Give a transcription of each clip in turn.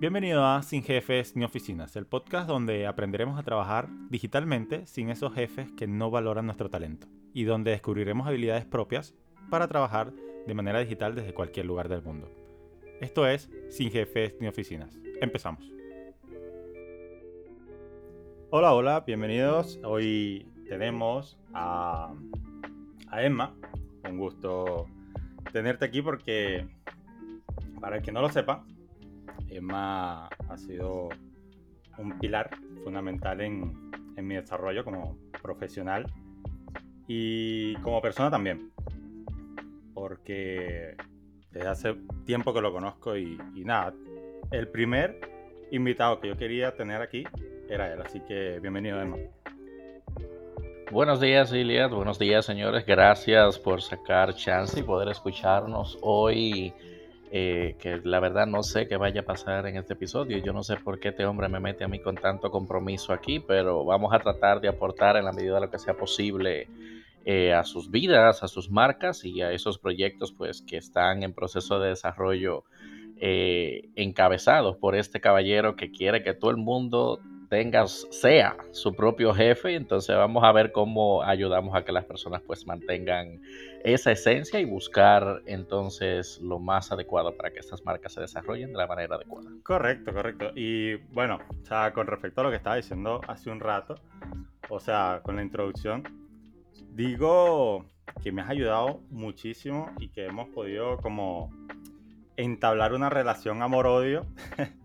Bienvenido a Sin Jefes ni Oficinas, el podcast donde aprenderemos a trabajar digitalmente sin esos jefes que no valoran nuestro talento y donde descubriremos habilidades propias para trabajar de manera digital desde cualquier lugar del mundo. Esto es Sin Jefes ni Oficinas. Empezamos. Hola, hola, bienvenidos. Hoy tenemos a, a Emma. Un gusto tenerte aquí porque, para el que no lo sepa, Emma ha sido un pilar fundamental en, mi desarrollo como profesional y como persona también. Porque desde hace tiempo que lo conozco y, nada, el primer invitado que yo quería tener aquí era él. Así que bienvenido, Emma. Buenos días, Iliad. Buenos días, señores. Gracias por sacar chance y poder escucharnos hoy eh, que la verdad no sé qué vaya a pasar en este episodio. Yo no sé por qué este hombre me mete a mí con tanto compromiso aquí, pero vamos a tratar de aportar en la medida de lo que sea posible eh, a sus vidas, a sus marcas y a esos proyectos pues que están en proceso de desarrollo eh, encabezados por este caballero que quiere que todo el mundo tengas, sea su propio jefe, entonces vamos a ver cómo ayudamos a que las personas pues mantengan esa esencia y buscar entonces lo más adecuado para que estas marcas se desarrollen de la manera adecuada. Correcto, correcto. Y bueno, o sea, con respecto a lo que estaba diciendo hace un rato, o sea, con la introducción, digo que me has ayudado muchísimo y que hemos podido como entablar una relación amor-odio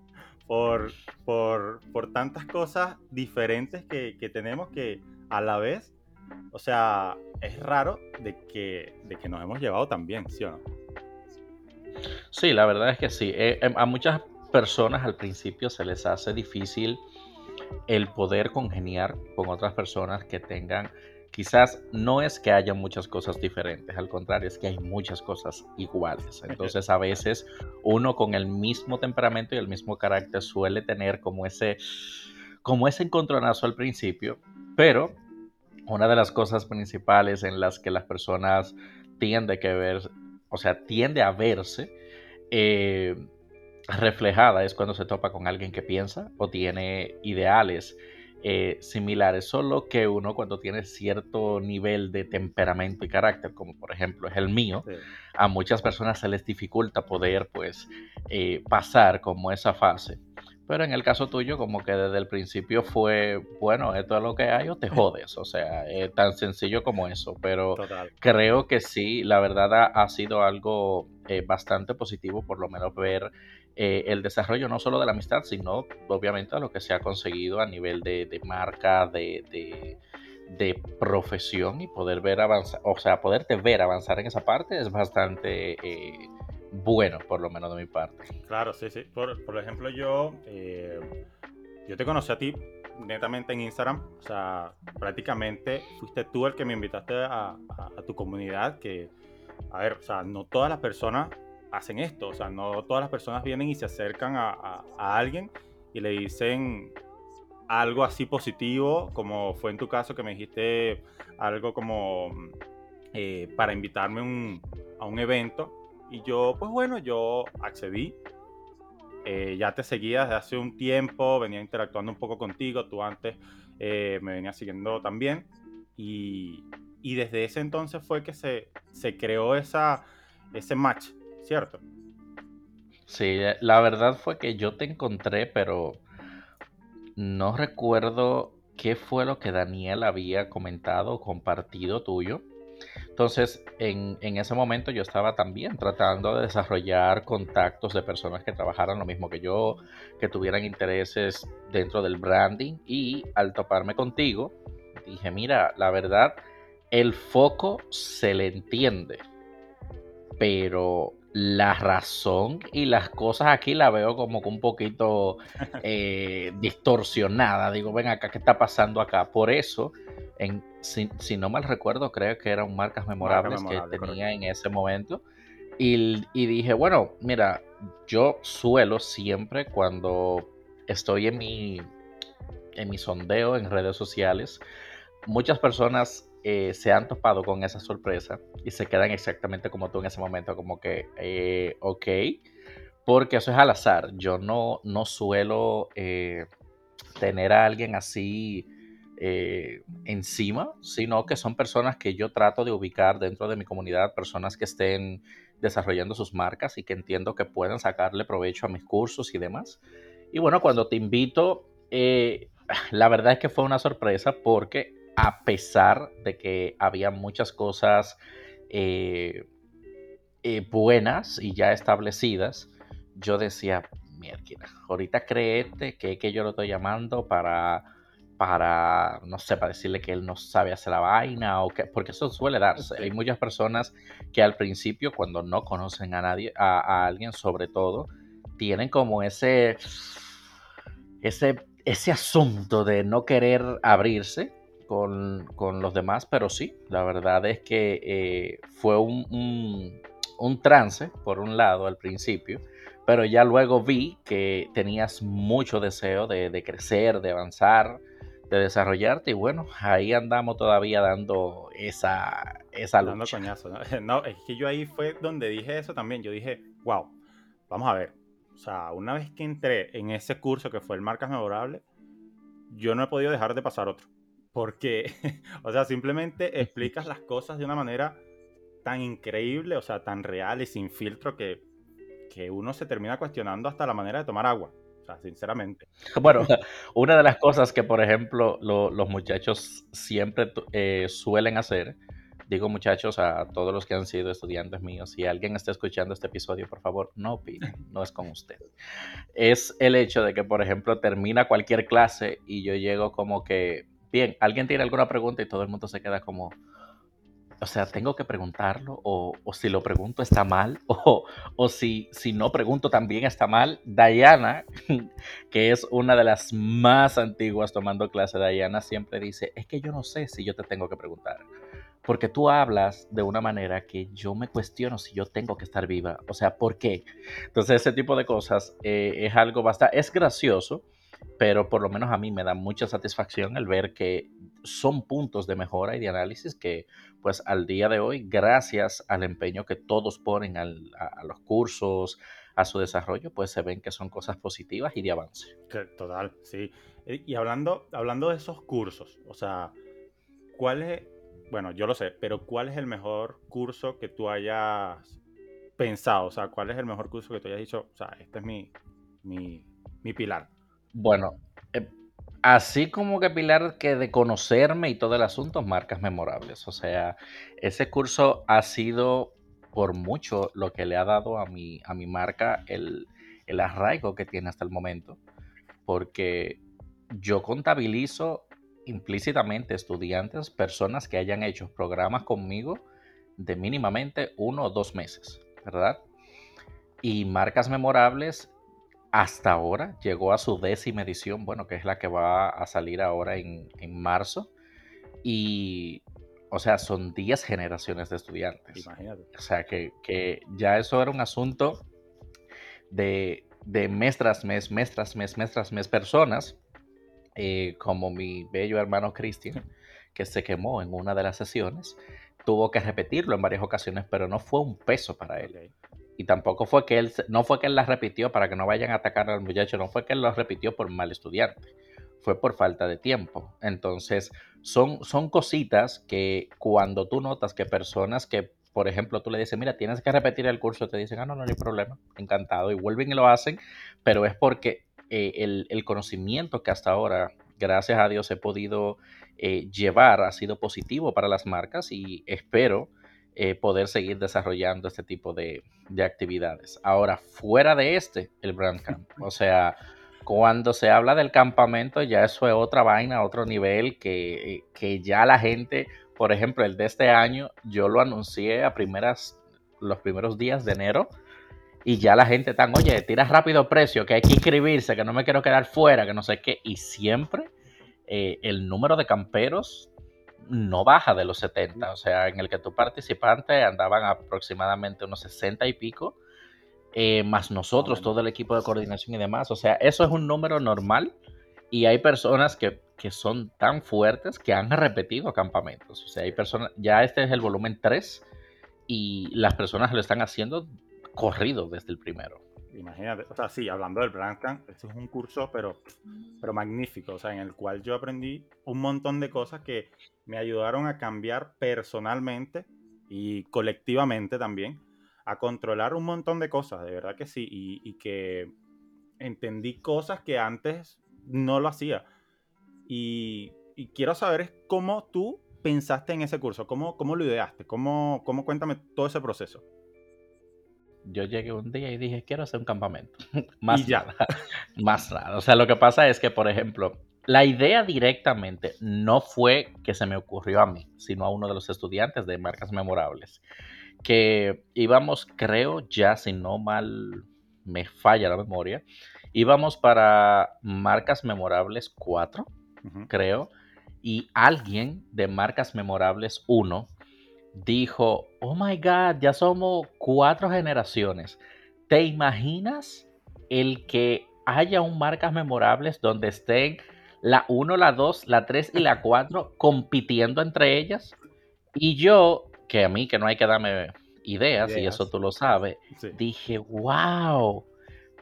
por, por, por tantas cosas diferentes que, que, tenemos que a la vez, o sea, es raro de que, de que nos hemos llevado tan bien, ¿sí o no? Sí, la verdad es que sí. Eh, em, a muchas personas al principio se les hace difícil el poder congeniar con otras personas que tengan quizás no es que haya muchas cosas diferentes, al contrario, es que hay muchas cosas iguales. Entonces a veces uno con el mismo temperamento y el mismo carácter suele tener como ese, como ese encontronazo al principio, pero una de las cosas principales en las que las personas tienden que ver, o sea, tiende a verse, eh, reflejada es cuando se topa con alguien que piensa o tiene ideales eh, similares, solo que uno cuando tiene cierto nivel de temperamento y carácter, como por ejemplo es el mío, a muchas personas se les dificulta poder pues eh, pasar como esa fase. Pero en el caso tuyo, como que desde el principio fue, bueno, esto es lo que hay o te jodes. O sea, es tan sencillo como eso. Pero creo que sí, la verdad ha, sido algo eh, bastante positivo, por lo menos ver eh, el desarrollo no solo de la amistad, sino obviamente lo que se ha conseguido a nivel de, marca, de, profesión y poder ver avanzar, o sea, poderte ver avanzar en esa parte es bastante eh, bueno, por lo menos de mi parte. Claro, sí, sí. Por, ejemplo, yo, eh, yo te conocí a ti netamente en Instagram, o sea, prácticamente fuiste tú el que me invitaste a, a tu comunidad, que, a ver, o sea, no todas las personas hacen esto. O sea, no todas las personas vienen y se acercan a, alguien y le dicen algo así positivo, como fue en tu caso que me dijiste algo como eh, para invitarme a un evento. Y yo, pues bueno, yo accedí. Eh, ya te seguía desde hace un tiempo, venía interactuando un poco contigo, tú antes eh, me venías siguiendo también. Y, y, desde ese entonces fue que se, se creó esa, ese match ¿cierto? Sí, la verdad fue que yo te encontré, pero no recuerdo qué fue lo que Daniel había comentado o compartido tuyo. Entonces, en, ese momento yo estaba también tratando de desarrollar contactos de personas que trabajaran lo mismo que yo, que tuvieran intereses dentro del branding y al toparme contigo, dije, mira, la verdad, el foco se le entiende, pero la razón y las cosas aquí la veo como que un poquito eh, distorsionada. Digo, ven acá, ¿qué está pasando acá? Por eso, en, si, no mal recuerdo, creo que eran marcas memorables que tenía en ese momento. Y, y, dije, bueno, mira, yo suelo siempre cuando estoy en mi, en mi sondeo en redes sociales, muchas personas eh, se han topado con esa sorpresa y se quedan exactamente como tú en ese momento, como que, eh, ok, porque eso es al azar. Yo no, no suelo eh, tener a alguien así eh, encima, sino que son personas que yo trato de ubicar dentro de mi comunidad, personas que estén desarrollando sus marcas y que entiendo que puedan sacarle provecho a mis cursos y demás. Y bueno, cuando te invito, la verdad es que fue una sorpresa porque a pesar de que había muchas cosas eh, eh, buenas y ya establecidas, yo decía, mierda, ahorita créete que, que yo lo estoy llamando para, para, no sé, para decirle que él no sabe hacer la vaina, o que, porque eso suele darse. Hay muchas personas que al principio, cuando no conocen a nadie, a, alguien sobre todo, tienen como ese, ese, ese asunto de no querer abrirse con, los demás, pero sí, la verdad es que eh, fue un, un, trance, por un lado, al principio, pero ya luego vi que tenías mucho deseo de, crecer, de avanzar, de desarrollarte, y bueno, ahí andamos todavía dando esa, esa lucha. Dando coñazo, ¿no? ¿no? es que yo ahí fue donde dije eso también, yo dije, wow, vamos a ver, o sea, una vez que entré en ese curso que fue el Marcas Memorable, yo no he podido dejar de pasar otro. Porque, o sea, simplemente explicas las cosas de una manera tan increíble, o sea, tan real y sin filtro que, que uno se termina cuestionando hasta la manera de tomar agua. O sea, sinceramente. Bueno, una de las cosas que, por ejemplo, los muchachos siempre eh, suelen hacer, digo muchachos a todos los que han sido estudiantes míos, si alguien está escuchando este episodio, por favor, no opinen, no es con usted. Es el hecho de que, por ejemplo, termina cualquier clase y yo llego como que bien, alguien tiene alguna pregunta y todo el mundo se queda como, o sea, tengo que preguntarlo, o, si lo pregunto está mal, o, si, si no pregunto también está mal. Diana, que es una de las más antiguas tomando clase, Diana siempre dice, es que yo no sé si yo te tengo que preguntar. Porque tú hablas de una manera que yo me cuestiono si yo tengo que estar viva. O sea, ¿por qué? Entonces, ese tipo de cosas eh, es algo bastante... Es gracioso, pero por lo menos a mí me da mucha satisfacción el ver que son puntos de mejora y de análisis que pues al día de hoy, gracias al empeño que todos ponen a, los cursos, a su desarrollo, pues se ven que son cosas positivas y de avance. Total, sí. Eh, y hablando, hablando de esos cursos, o sea, ¿cuál es, bueno, yo lo sé, pero cuál es el mejor curso que tú hayas pensado? O sea, ¿cuál es el mejor curso que tú hayas dicho? O sea, este es mi, mi, mi pilar. Bueno, eh, así como que Pilar que de conocerme y todo el asunto, marcas memorables. O sea, ese curso ha sido por mucho lo que le ha dado a mi, a mi marca el, el arraigo que tiene hasta el momento. Porque yo contabilizo implícitamente estudiantes, personas que hayan hecho programas conmigo de mínimamente uno o dos meses, ¿verdad? Y marcas memorables hasta ahora llegó a su décima edición, bueno, que es la que va a salir ahora en, marzo. Y, o sea, son 10 generaciones de estudiantes. Imagínate. O sea, que, ya eso era un asunto de, mes tras mes, mes tras mes, mes tras mes, personas, eh, como mi bello hermano Cristian, que se quemó en una de las sesiones, tuvo que repetirlo en varias ocasiones, pero no fue un peso para él. Y tampoco fue que él, no fue que él las repitió para que no vayan a atacar al muchacho, no fue que él lo repitió por mal estudiante, fue por falta de tiempo. Entonces, son, son cositas que cuando tú notas que personas que, por ejemplo, tú le dices, mira, tienes que repetir el curso, te dicen, ah, no, no hay problema, encantado, y vuelven y lo hacen, pero es porque eh, el, conocimiento que hasta ahora, gracias a Dios, he podido eh, llevar ha sido positivo para las marcas y espero eh, poder seguir desarrollando este tipo de, actividades. Ahora, fuera de este, el Brand Camp, o sea, cuando se habla del campamento, ya eso es otra vaina, otro nivel que, que ya la gente, por ejemplo, el de este año, yo lo anuncié a primeras, los primeros días de enero. Y ya la gente está, oye, tira rápido precio, que hay que inscribirse, que no me quiero quedar fuera, que no sé qué. Y siempre eh, el número de camperos no baja de los 70, o sea, en el que tu participante andaban aproximadamente unos 60 y pico, eh, más nosotros, todo el equipo de coordinación y demás, o sea, eso es un número normal y hay personas que, son tan fuertes que han repetido campamentos, o sea, hay personas, ya este es el volumen 3 y las personas lo están haciendo corrido desde el primero. Imagínate, o sea, sí, hablando del Brandcamp, ese es un curso, pero, pero magnífico, o sea, en el cual yo aprendí un montón de cosas que me ayudaron a cambiar personalmente y colectivamente también, a controlar un montón de cosas, de verdad que sí, y, que entendí cosas que antes no lo hacía. Y, quiero saber cómo tú pensaste en ese curso, cómo, cómo lo ideaste, cómo, cómo cuéntame todo ese proceso yo llegué un día y dije, quiero hacer un campamento. más nada. más nada. O sea, lo que pasa es que, por ejemplo, la idea directamente no fue que se me ocurrió a mí, sino a uno de los estudiantes de marcas memorables. Que íbamos, creo, ya si no mal me falla la memoria, íbamos para marcas memorables 4, creo, y alguien de marcas memorables 1 dijo, oh my God, ya somos cuatro generaciones. ¿Te imaginas el que haya un marcas memorables donde estén la 1, la 2, la 3 y la 4 compitiendo entre ellas? Y yo, que a mí que no hay que darme ideas, y eso tú lo sabes, dije, wow,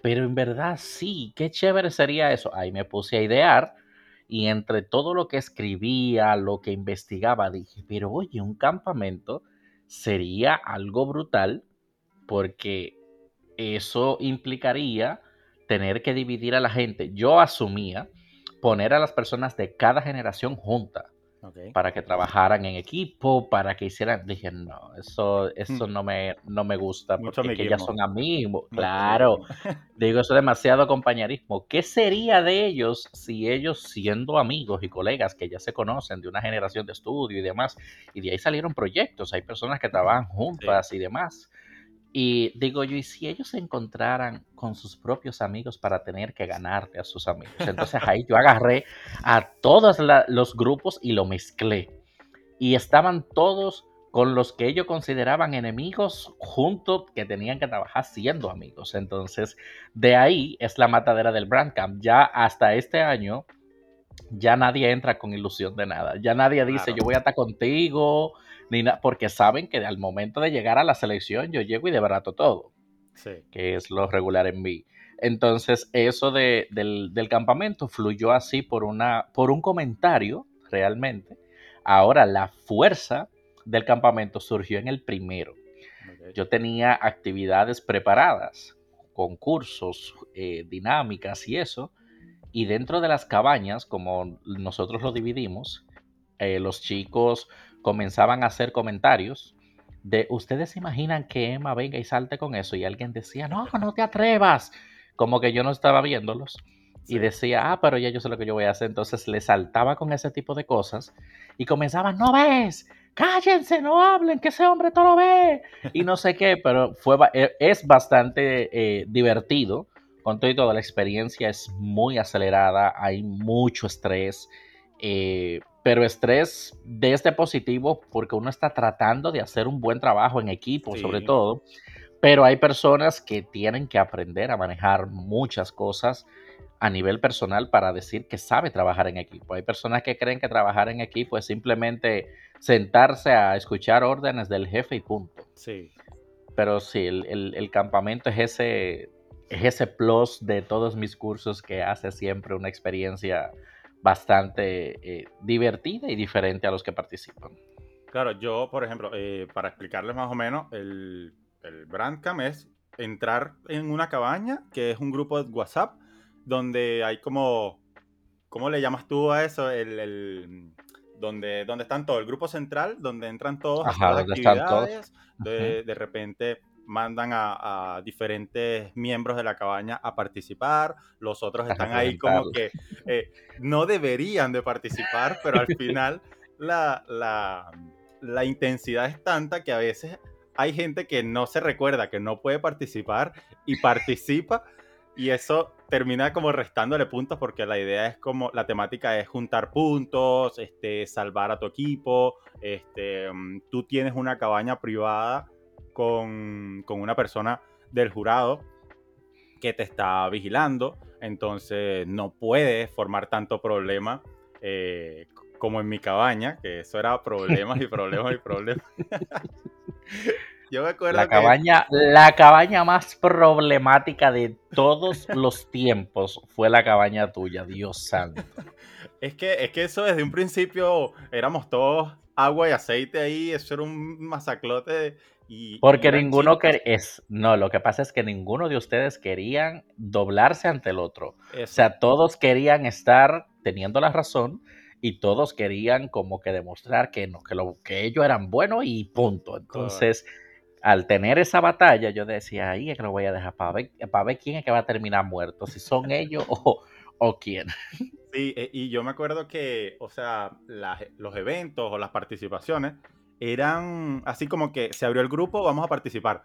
pero en verdad sí, qué chévere sería eso. Ahí me puse a idear y entre todo lo que escribía, lo que investigaba, dije, pero oye, un campamento sería algo brutal porque eso implicaría tener que dividir a la gente. Yo asumía poner a las personas de cada generación juntas para que trabajaran en equipo, para que hicieran. Dije, no, eso, eso hmm. no, me, no me gusta porque ellas son amigos. claro, digo, eso es demasiado compañerismo. ¿Qué sería de ellos si ellos, siendo amigos y colegas que ya se conocen de una generación de estudio y demás, y de ahí salieron proyectos, hay personas que trabajan juntas y demás? Y digo yo, ¿y si ellos se encontraran con sus propios amigos para tener que ganarle a sus amigos? Entonces ahí yo agarré a todos los grupos y lo mezclé. Y estaban todos con los que ellos consideraban enemigos juntos que tenían que trabajar siendo amigos. Entonces, de ahí es la matadera del Brandcamp. Ya hasta este año, ya nadie entra con ilusión de nada. Ya nadie dice, yo voy a estar contigo, ni porque saben que al momento de llegar a la selección yo llego y debarato todo, que es lo regular en mí. Entonces, eso de, del, campamento fluyó así por, una, por un comentario, realmente. Ahora, la fuerza del campamento surgió en el primero. Yo tenía actividades preparadas, concursos, eh, dinámicas y eso. Y dentro de las cabañas, como nosotros lo dividimos, eh, los chicos comenzaban a hacer comentarios de, ¿ustedes se imaginan que Emma venga y salte con eso? Y alguien decía, no, no te atrevas. Como que yo no estaba viéndolos. Y decía, ah, pero ya yo sé lo que yo voy a hacer. Entonces le saltaba con ese tipo de cosas y comenzaban, no ves, cállense, no hablen, que ese hombre todo lo ve. Y no sé qué, pero fue, e, es bastante eh, divertido. Con todo y todo, la experiencia es muy acelerada, hay mucho estrés. Eh, pero estrés de este positivo porque uno está tratando de hacer un buen trabajo en equipo, sobre todo, pero hay personas que tienen que aprender a manejar muchas cosas a nivel personal para decir que sabe trabajar en equipo. Hay personas que creen que trabajar en equipo es simplemente sentarse a escuchar órdenes del jefe y punto. Sí. Pero sí, el, campamento es ese, es ese plus de todos mis cursos que hace siempre una experiencia bastante eh, divertida y diferente a los que participan. Claro, yo, por ejemplo, eh, para explicarles más o menos, el, el Brandcamp es entrar en una cabaña, que es un grupo de WhatsApp, donde hay como, ¿cómo le llamas tú a eso? El, donde, donde están todos, el grupo central, donde entran todos Ajá, las actividades, De, de repente mandan a, diferentes miembros de la cabaña a participar, los otros están ahí como que eh, no deberían de participar, pero al final la, la, intensidad es tanta que a veces hay gente que no se recuerda que no puede participar y participa y eso termina como restándole puntos porque la idea es como, la temática es juntar puntos, este, salvar a tu equipo, este, mm, tú tienes una cabaña privada con, una persona del jurado que te está vigilando, entonces no puedes formar tanto problema eh, como en mi cabaña, que eso era problemas y problemas y problemas. Yo me acuerdo la cabaña, la cabaña más problemática de todos los tiempos fue la cabaña tuya, Dios santo. Es que, es que eso desde un principio éramos todos agua y aceite ahí, eso era un masaclote. Y, Porque ninguno quería. Es, no, lo que pasa es que ninguno de ustedes querían doblarse ante el otro. O sea, todos querían estar teniendo la razón y todos querían como que demostrar que, no, que, lo, que ellos eran buenos y punto. Entonces, al tener esa batalla, yo decía, ahí es que lo voy a dejar para ver, para ver quién es que va a terminar muerto, si son ellos o, o quién. Sí, e, y yo me acuerdo que, o sea, los eventos o las participaciones eran así como que se abrió el grupo, vamos a participar.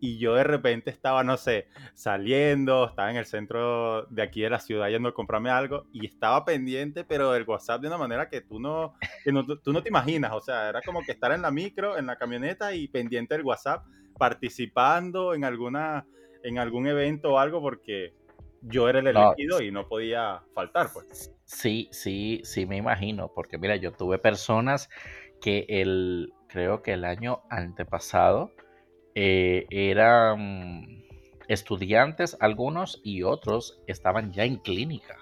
Y yo de repente estaba, no sé, saliendo, estaba en el centro de aquí de la ciudad yendo a comprarme algo y estaba pendiente, pero del WhatsApp de una manera que tú no, que no, tú no te imaginas. O sea, era como que estar en la micro, en la camioneta y pendiente del WhatsApp, participando en, alguna, en algún evento o algo porque yo era el elegido y no podía faltar, pues. Sí, sí, sí, me imagino, porque mira, yo tuve personas que el, creo que el año antepasado eh, eran estudiantes algunos y otros estaban ya en clínica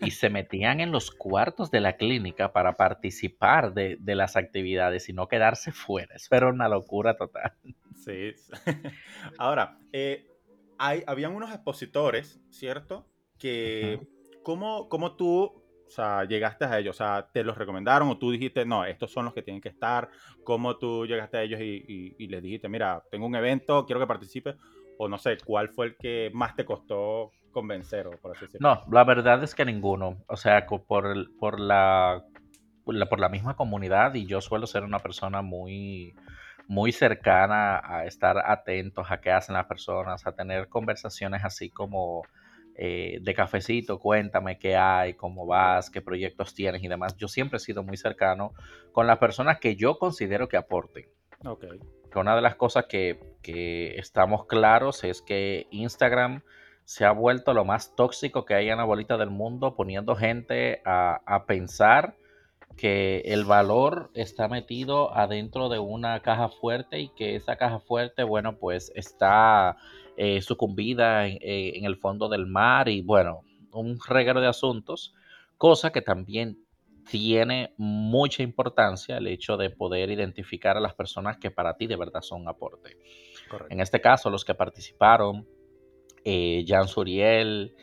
y se metían en los cuartos de la clínica para participar de, las actividades y no quedarse fuera. Eso era una locura total. Sí. Ahora, eh, hay, habían unos expositores, ¿cierto? Que, ¿cómo, ¿cómo, tú o sea, llegaste a ellos? O sea, ¿te los recomendaron o tú dijiste, no, estos son los que tienen que estar? ¿Cómo tú llegaste a ellos y, les dijiste, mira, tengo un evento, quiero que participes? O no sé, ¿cuál fue el que más te costó convencer? O por así decirlo? No, la verdad es que ninguno. O sea, por, por, la, por la misma comunidad y yo suelo ser una persona muy muy cercana a estar atentos a qué hacen las personas, a tener conversaciones así como eh, de cafecito, cuéntame qué hay, cómo vas, qué proyectos tienes y demás. Yo siempre he sido muy cercano con las personas que yo considero que aporten. Okay. una de las cosas que, estamos claros es que Instagram se ha vuelto lo más tóxico que hay en la bolita del mundo, poniendo gente a, a pensar que el valor está metido adentro de una caja fuerte y que esa caja fuerte, bueno, pues está eh, sucumbida en, eh, en, el fondo del mar y bueno, un reguero de asuntos, cosa que también tiene mucha importancia el hecho de poder identificar a las personas que para ti de verdad son un aporte. En este caso, los que participaron, eh, Jan Suriel,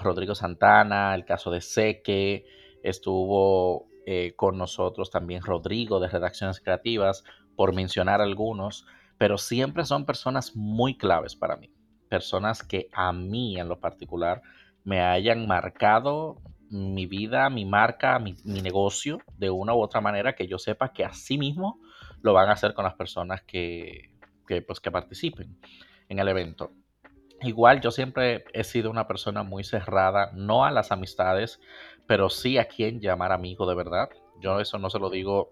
Rodrigo Santana, el caso de Seque, estuvo eh, con nosotros también Rodrigo de Redacciones Creativas, por mencionar algunos, pero siempre son personas muy claves para mí, personas que a mí en lo particular me hayan marcado mi vida, mi marca, mi, negocio de una u otra manera que yo sepa que así mismo lo van a hacer con las personas que, que, pues, que participen en el evento. Igual yo siempre he sido una persona muy cerrada, no a las amistades, pero sí a quien llamar amigo de verdad. Yo eso no se lo digo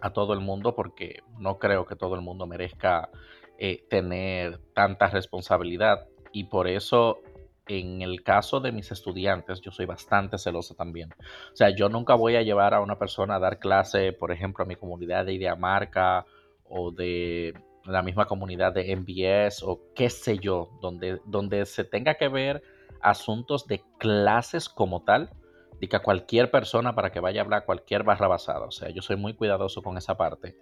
a todo el mundo porque no creo que todo el mundo merezca eh, tener tanta responsabilidad y por eso en el caso de mis estudiantes yo soy bastante celoso también. O sea, yo nunca voy a llevar a una persona a dar clase, por ejemplo, a mi comunidad de idea marca o de la misma comunidad de MBS o qué sé yo, donde, donde se tenga que ver asuntos de clases como tal, de que a cualquier persona para que vaya a hablar cualquier barra basada. O sea, yo soy muy cuidadoso con esa parte.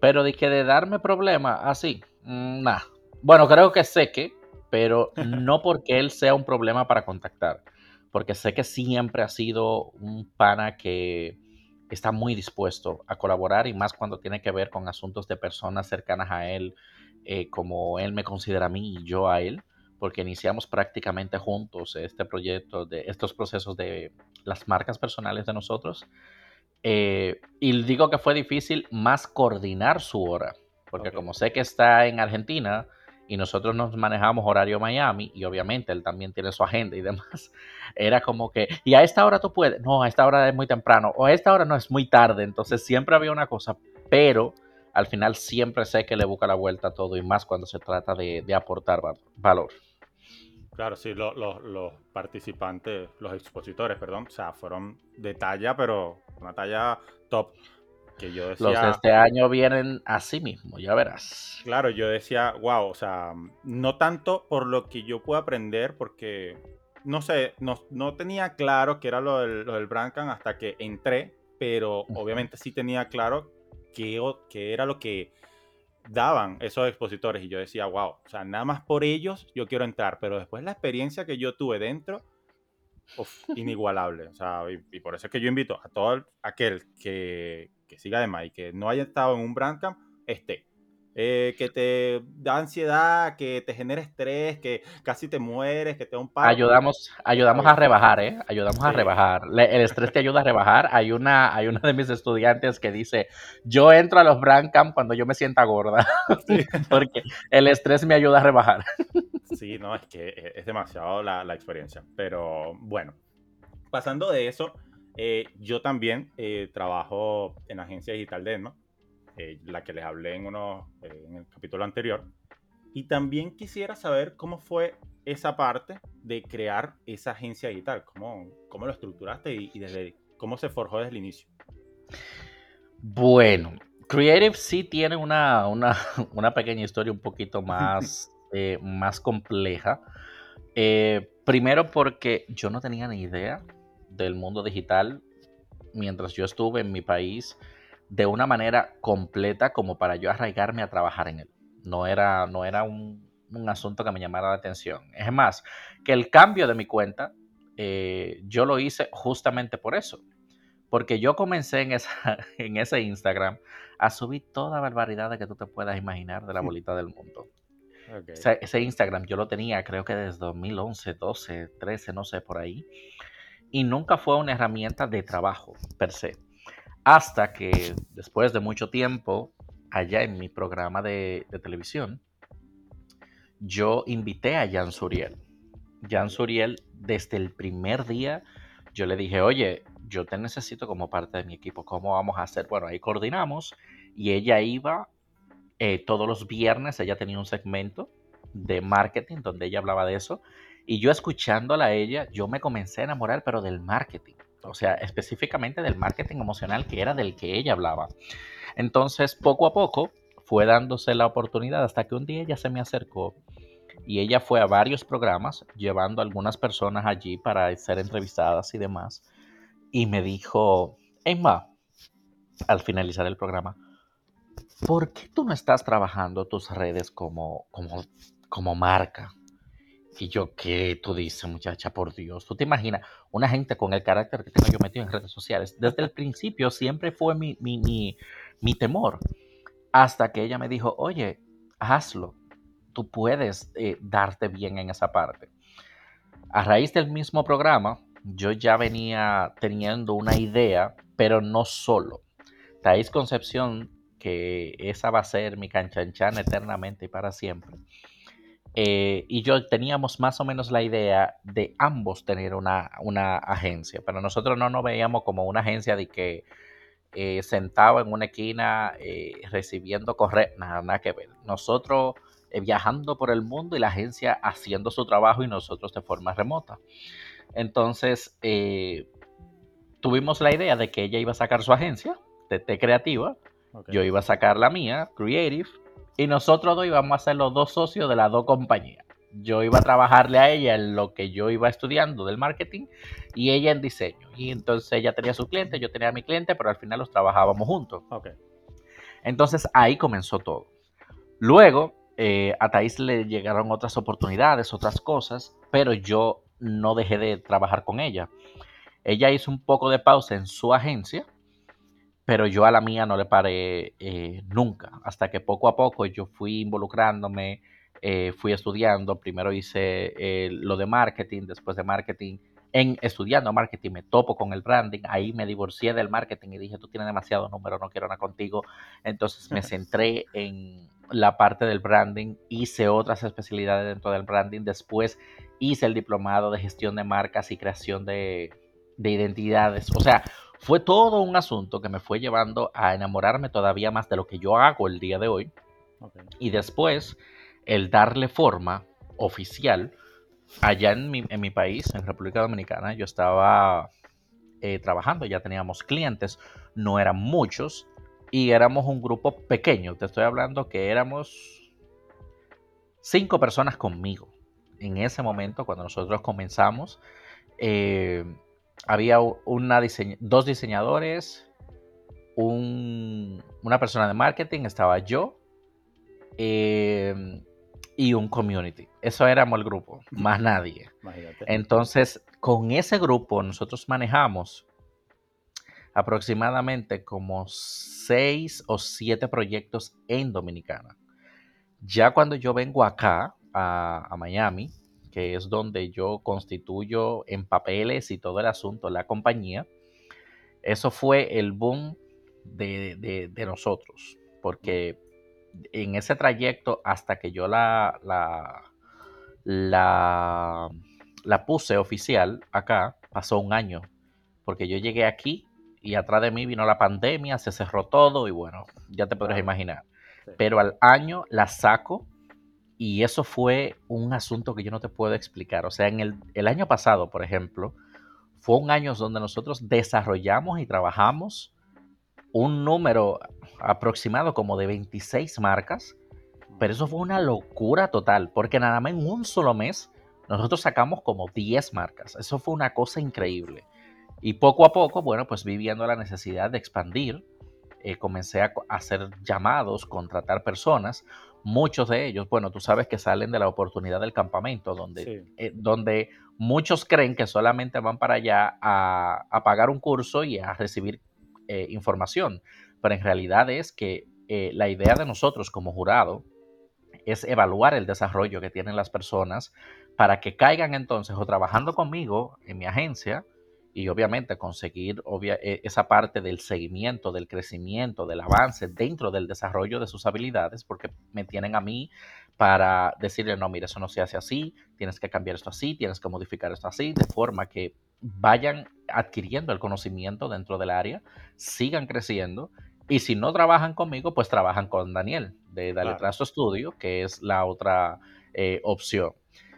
Pero de que de darme problema así, mm, nada. Bueno, creo que sé que, pero no porque él sea un problema para contactar. Porque sé que siempre ha sido un pana que está muy dispuesto a colaborar y más cuando tiene que ver con asuntos de personas cercanas a él, eh, como él me considera a mí y yo a él, porque iniciamos prácticamente juntos este proyecto de estos procesos de las marcas personales de nosotros. Eh, y digo que fue difícil más coordinar su hora, porque como sé que está en Argentina, y nosotros nos manejamos horario Miami y obviamente él también tiene su agenda y demás, era como que, y a esta hora tú puedes, no, a esta hora es muy temprano o a esta hora no es muy tarde, entonces siempre había una cosa, pero al final siempre sé que le busca la vuelta a todo y más cuando se trata de, aportar valor. Claro, sí, los participantes, los expositores, perdón, o sea, fueron de talla, pero una talla top. que yo decía... Los de este año vienen así mismo, ya verás. Claro, yo decía, wow, o sea, no tanto por lo que yo puedo aprender, porque, no sé, no, no tenía claro que era lo del, lo del hasta que entré, pero obviamente sí tenía claro qué, qué era lo que daban esos expositores y yo decía, wow, o sea, nada más por ellos yo quiero entrar, pero después la experiencia que yo tuve dentro, inigualable. O sea, y, por eso es que yo invito a todo aquel que, que siga de y que no haya estado en un Brandcamp, esté. Eh, que te da ansiedad, que te genera estrés, que casi te mueres, que te da un paro. Ayudamos, ayudamos a rebajar, ¿eh? Ayudamos a rebajar. el estrés te ayuda a rebajar. Hay una, hay una de mis estudiantes que dice, yo entro a los Brandcamp cuando yo me sienta gorda, porque el estrés me ayuda a rebajar. sí, no, es que e, es demasiado la, la experiencia. Pero bueno, pasando de eso, eh, yo también eh, trabajo en agencia digital de Edma eh, la que les hablé en, uno, eh, en el capítulo anterior. Y también quisiera saber cómo fue esa parte de crear esa agencia digital, cómo, cómo lo estructuraste y, desde cómo se forjó desde el inicio. Bueno, Creative sí tiene una, una, una pequeña historia un poquito más, eh, más compleja. primero porque yo no tenía ni idea del mundo digital mientras yo estuve en mi país de una manera completa como para yo arraigarme a trabajar en él. No era, no era un, asunto que me llamara la atención. Es más, que el cambio de mi cuenta, eh, yo lo hice justamente por eso. Porque yo comencé en, esa, en ese Instagram a subir toda barbaridad que tú te puedas imaginar de la bolita del mundo. ese, Instagram yo lo tenía creo que desde 2011, 12, 13, no sé, por ahí. Y nunca fue una herramienta de trabajo per se. Hasta que después de mucho tiempo, allá en mi programa de, televisión, yo invité a Jan Suriel. Jan Suriel, desde el primer día, yo le dije, oye, yo te necesito como parte de mi equipo, ¿cómo vamos a hacer? Bueno, ahí coordinamos y ella iba eh, todos los viernes, ella tenía un segmento de marketing donde ella hablaba de eso y yo escuchándola a ella, yo me comencé a enamorar, pero del marketing o sea, específicamente del marketing emocional que era del que ella hablaba. Entonces, poco a poco fue dándose la oportunidad hasta que un día ella se me acercó y ella fue a varios programas llevando algunas personas allí para ser entrevistadas y demás. Y me dijo, Emma, al finalizar el programa, ¿por qué tú no estás trabajando tus redes como, como, como marca? Y yo, ¿qué tú dices, muchacha? Por Dios, tú te imaginas una gente con el carácter que tengo yo metido en redes sociales. Desde el principio siempre fue mi, mi, temor. Hasta que ella me dijo, oye, hazlo. Tú puedes eh, darte bien en esa parte. A raíz del mismo programa, yo ya venía teniendo una idea, pero no solo. Thais Concepción, que esa va a ser mi canchanchan eternamente y para siempre eh, y yo teníamos más o menos la idea de ambos tener una, agencia, pero nosotros no nos veíamos como una agencia de que eh, sentado en una esquina eh, recibiendo correo, nada, nada que ver. Nosotros viajando por el mundo y la agencia haciendo su trabajo y nosotros de forma remota. Entonces, tuvimos la idea de que ella iba a sacar su agencia, TT Creativa, yo iba a sacar la mía, Creative, y nosotros dos íbamos a ser los dos socios de las dos compañías. Yo iba a trabajarle a ella en lo que yo iba estudiando del marketing y ella en diseño. Y entonces ella tenía su cliente, yo tenía mi cliente, pero al final los trabajábamos juntos. Okay. Entonces ahí comenzó todo. Luego eh, a Thais le llegaron otras oportunidades, otras cosas, pero yo no dejé de trabajar con ella. Ella hizo un poco de pausa en su agencia pero yo a la mía no le paré eh, nunca, hasta que poco a poco yo fui involucrándome, eh, fui estudiando, primero hice eh, lo de marketing, después de marketing, en estudiando marketing me topo con el branding, ahí me divorcié del marketing y dije, tú tienes demasiado número, no quiero nada contigo, entonces me centré en la parte del branding, hice otras especialidades dentro del branding, después hice el diplomado de gestión de marcas y creación de, de identidades, o sea, fue todo un asunto que me fue llevando a enamorarme todavía más de lo que yo hago el día de hoy. Y después, el darle forma oficial, allá en mi, en mi país, en República Dominicana, yo estaba eh, trabajando, ya teníamos clientes, no eran muchos, y éramos un grupo pequeño. Te estoy hablando que éramos cinco personas conmigo. En ese momento, cuando nosotros comenzamos, eh, había una dos diseñadores, una persona de marketing, estaba yo eh, y un community. Eso éramos el grupo, más nadie. Entonces, con ese grupo nosotros manejamos aproximadamente como seis o siete proyectos en Dominicana. Ya cuando yo vengo acá, a, Miami, que es donde yo constituyo en papeles y todo el asunto la compañía, eso fue el boom de, nosotros, porque en ese trayecto hasta que yo la, la, la, la puse oficial acá, pasó un año, porque yo llegué aquí y atrás de mí vino la pandemia, se cerró todo y bueno, ya te podrás imaginar. Pero al año la saco y eso fue un asunto que yo no te puedo explicar. O sea, en el, año pasado, por ejemplo, fue un año donde nosotros desarrollamos y trabajamos un número aproximado como de 26 marcas, pero eso fue una locura total, porque nada más en un solo mes nosotros sacamos como 10 marcas. Eso fue una cosa increíble. Y poco a poco, bueno, pues viviendo la necesidad de expandir, eh, comencé a hacer llamados, contratar personas. Muchos de ellos, bueno, tú sabes que salen de la oportunidad del campamento, donde, eh, donde muchos creen que solamente van para allá a, pagar un curso y a recibir eh, información. Pero en realidad es que la idea de nosotros como jurado es evaluar el desarrollo que tienen las personas para que caigan entonces o trabajando conmigo en mi agencia, y obviamente conseguir e, esa parte del seguimiento, del crecimiento, del avance dentro del desarrollo de sus habilidades, porque me tienen a mí para decirle, no, mira, eso no se hace así, tienes que cambiar esto así, tienes que modificar esto así, de forma que vayan adquiriendo el conocimiento dentro del área, sigan creciendo. Y si no trabajan conmigo, pues trabajan con Daniel de Dale Trazo Studio, que es la otra eh, opción.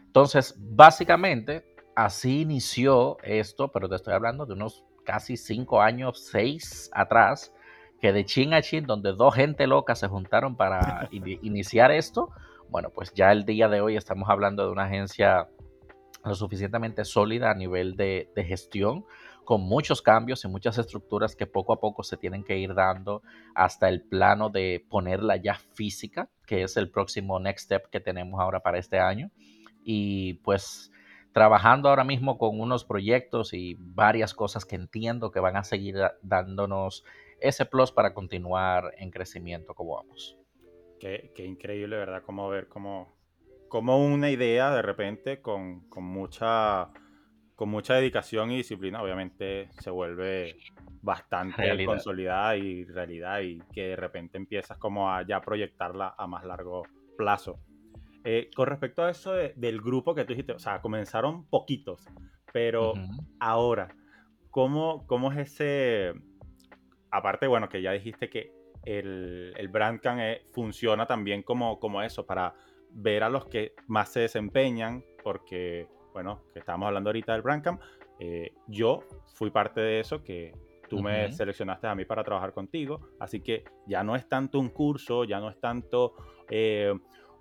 Entonces, básicamente, así inició esto, pero te estoy hablando de unos casi cinco años, seis atrás, que de chin a chin, donde dos gente loca se juntaron para iniciar esto, bueno, pues ya el día de hoy estamos hablando de una agencia lo suficientemente sólida a nivel de, de gestión, con muchos cambios y muchas estructuras que poco a poco se tienen que ir dando hasta el plano de ponerla ya física, que es el próximo next step que tenemos ahora para este año. Y pues trabajando ahora mismo con unos proyectos y varias cosas que entiendo que van a seguir dándonos ese plus para continuar en crecimiento como vamos. Qué, increíble, ¿verdad? Como ver cómo, como una idea de repente con, mucha con mucha dedicación y disciplina, obviamente se vuelve bastante consolidada y realidad y que de repente empiezas como a ya proyectarla a más largo plazo. Eh, con respecto a eso del grupo que tú dijiste, o sea, comenzaron poquitos, pero ahora, ¿cómo, ¿cómo, es ese... Aparte, bueno, que ya dijiste que el, el Brandcamp eh, funciona también como, como eso, para ver a los que más se desempeñan, porque, bueno, que estamos hablando ahorita del Brandcamp, eh, yo fui parte de eso, que tú me seleccionaste a mí para trabajar contigo, así que ya no es tanto un curso, ya no es tanto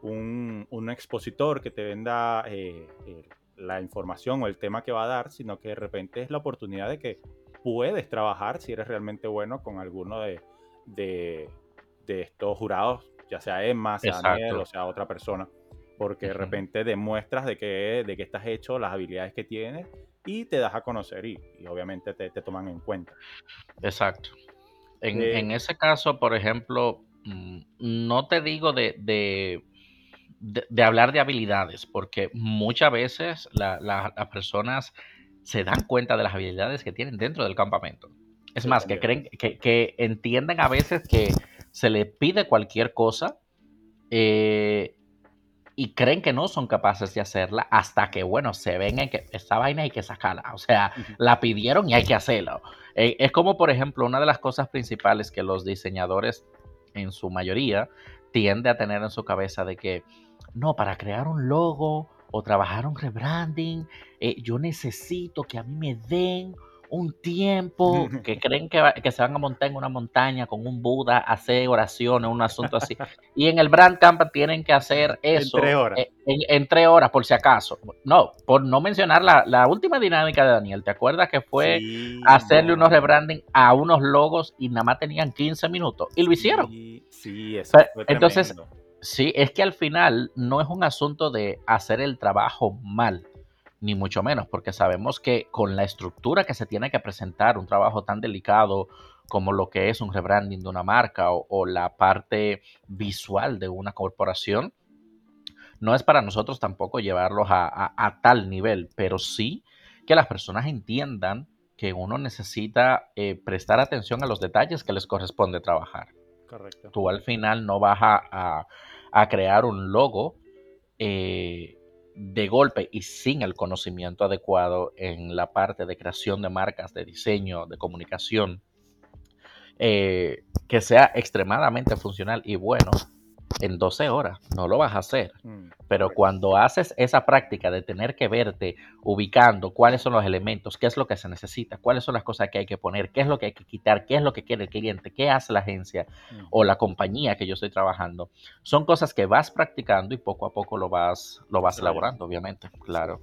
un, expositor que te venda eh, eh, la información o el tema que va a dar, sino que de repente es la oportunidad de que puedes trabajar si eres realmente bueno con alguno de, de, estos jurados, ya sea Emma, sea Daniel o sea otra persona, porque de repente demuestras de que, de que estás hecho, las habilidades que tienes y te das a conocer y, obviamente te, toman en cuenta. Exacto. En, eh, en, ese caso, por ejemplo, mm, no te digo de, de, hablar de habilidades, porque muchas veces las personas se dan cuenta de las habilidades que tienen dentro del campamento. Es más, que creen, que, entienden a veces que se les pide cualquier cosa eh, y creen que no son capaces de hacerla hasta que, bueno, se ven en que esta vaina hay que sacarla. O sea, la pidieron y hay que hacerlo. Eh, es como, por ejemplo, una de las cosas principales que los diseñadores, en su mayoría, tiende a tener en su cabeza de que no, para crear un logo o trabajar un rebranding, eh, yo necesito que a mí me den un tiempo que creen que, que, se van a montar en una montaña con un Buda, hacer oraciones, un asunto así. Y en el Brand Camp tienen que hacer eso en tres horas. Eh, en, tres horas, por si acaso. No, por no mencionar la, la última dinámica de Daniel. ¿Te acuerdas que fue hacerle unos rebranding a unos logos y nada más tenían 15 minutos? Y lo hicieron. Sí, eso fue Entonces, sí, es que al final no es un asunto de hacer el trabajo mal ni mucho menos, porque sabemos que con la estructura que se tiene que presentar un trabajo tan delicado como lo que es un rebranding de una marca o, la parte visual de una corporación, no es para nosotros tampoco llevarlos a, tal nivel, pero sí que las personas entiendan que uno necesita eh, prestar atención a los detalles que les corresponde trabajar. Correcto. Tú al final no vas a, crear un logo eh, de golpe y sin el conocimiento adecuado en la parte de creación de marcas, de diseño, de comunicación, eh, que sea extremadamente funcional y bueno en 12 horas, no lo vas a hacer. Mm, Pero cuando haces esa práctica de tener que verte ubicando cuáles son los elementos, qué es lo que se necesita, cuáles son las cosas que hay que poner, qué es lo que hay que quitar, qué es lo que quiere el cliente, qué hace la agencia mm. o la compañía que yo estoy trabajando, son cosas que vas practicando y poco a poco lo vas, lo vas elaborando, obviamente, claro.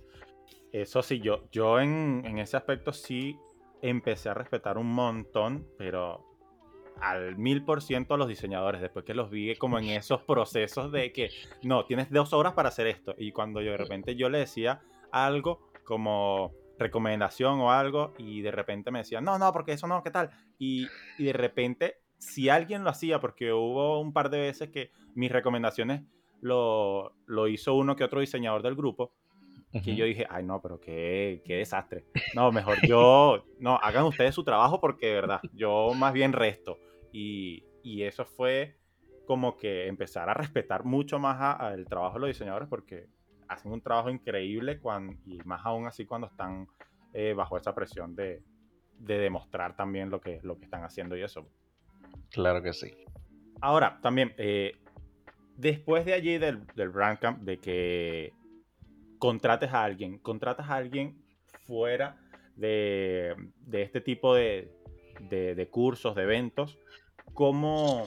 Eso sí, yo, yo en, en ese aspecto sí empecé a respetar un montón, pero al mil por ciento a los diseñadores después que los vi como en esos procesos de que no, tienes dos horas para hacer esto. Y cuando yo de repente yo le decía algo como recomendación o algo y de repente me decían, no, no, porque eso no, ¿qué tal? Y, y de repente, si alguien lo hacía, porque hubo un par de veces que mis recomendaciones lo, lo hizo uno que otro diseñador del grupo, que yo dije, ay no, pero qué, qué, desastre. No, mejor yo, no, hagan ustedes su trabajo porque de verdad, yo más bien resto. Y, eso fue como que empezar a respetar mucho más el trabajo de los diseñadores porque hacen un trabajo increíble cuando, y más aún así cuando están eh, bajo esa presión de, demostrar también lo que, lo que están haciendo y eso. Claro que sí. Ahora, también, eh, después de allí del, del Brand Camp, de que contrates a alguien, contratas a alguien fuera de, de este tipo de, de, cursos, de eventos, ¿cómo,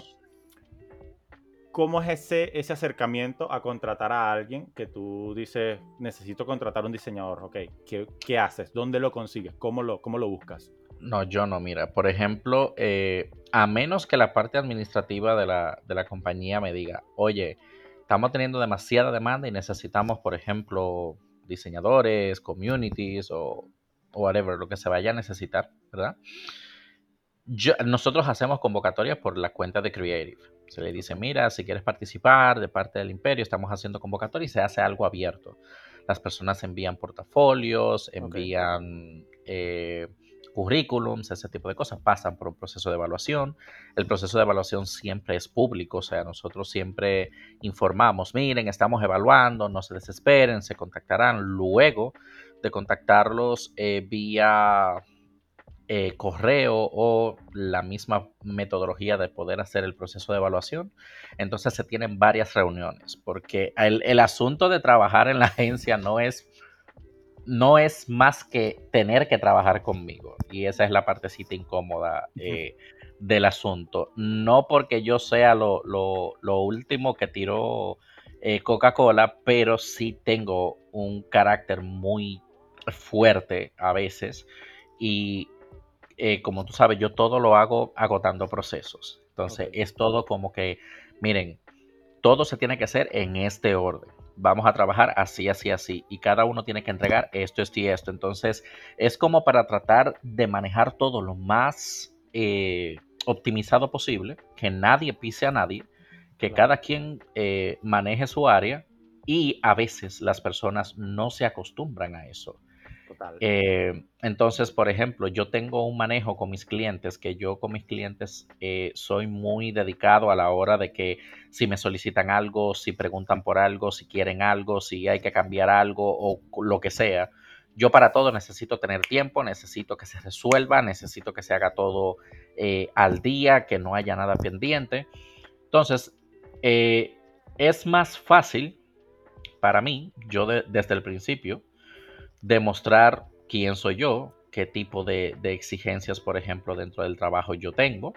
cómo es ese, ese acercamiento a contratar a alguien que tú dices, necesito contratar un diseñador? Ok, ¿qué, haces? ¿Dónde lo consigues? ¿Cómo lo, cómo lo buscas? No, yo no, mira, por ejemplo, eh, a menos que la parte administrativa de la, de la compañía me diga, oye, estamos teniendo demasiada demanda y necesitamos, por ejemplo, diseñadores, communities o, o whatever, lo que se vaya a necesitar, ¿verdad? Nosotros hacemos convocatorias por la cuenta de Creative. Se le dice, mira, si quieres participar de parte del imperio, estamos haciendo convocatorias y se hace algo abierto. Las personas envían portafolios, envían eh, currículums, ese tipo de cosas, pasan por un proceso de evaluación. El proceso de evaluación siempre es público, o sea, nosotros siempre informamos, miren, estamos evaluando, no se desesperen, se contactarán luego de contactarlos eh, vía eh, correo o la misma metodología de poder hacer el proceso de evaluación. Entonces se tienen varias reuniones, porque el, asunto de trabajar en la agencia no es, no es más que tener que trabajar conmigo. Y esa es la partecita incómoda eh, del asunto. No porque yo sea lo, último que tiró eh, Coca-Cola, pero sí tengo un carácter muy fuerte a veces y eh, como tú sabes, yo todo lo hago agotando procesos. Entonces, es todo como que, miren, todo se tiene que hacer en este orden. Vamos a trabajar así, así, así. Y cada uno tiene que entregar esto, esto y esto. Entonces, es como para tratar de manejar todo lo más eh, optimizado posible, que nadie pise a nadie, que cada quien eh, maneje su área y a veces las personas no se acostumbran a eso. Eh, entonces, por ejemplo, yo tengo un manejo con mis clientes que yo con mis clientes eh, soy muy dedicado a la hora de que si me solicitan algo, si preguntan por algo, si quieren algo, si hay que cambiar algo o lo que sea. Yo para todo necesito tener tiempo, necesito que se resuelva, necesito que se haga todo eh, al día, que no haya nada pendiente. Entonces, es más fácil para mí, yo desde el principio, demostrar quién soy yo, qué tipo de, exigencias, por ejemplo, dentro del trabajo yo tengo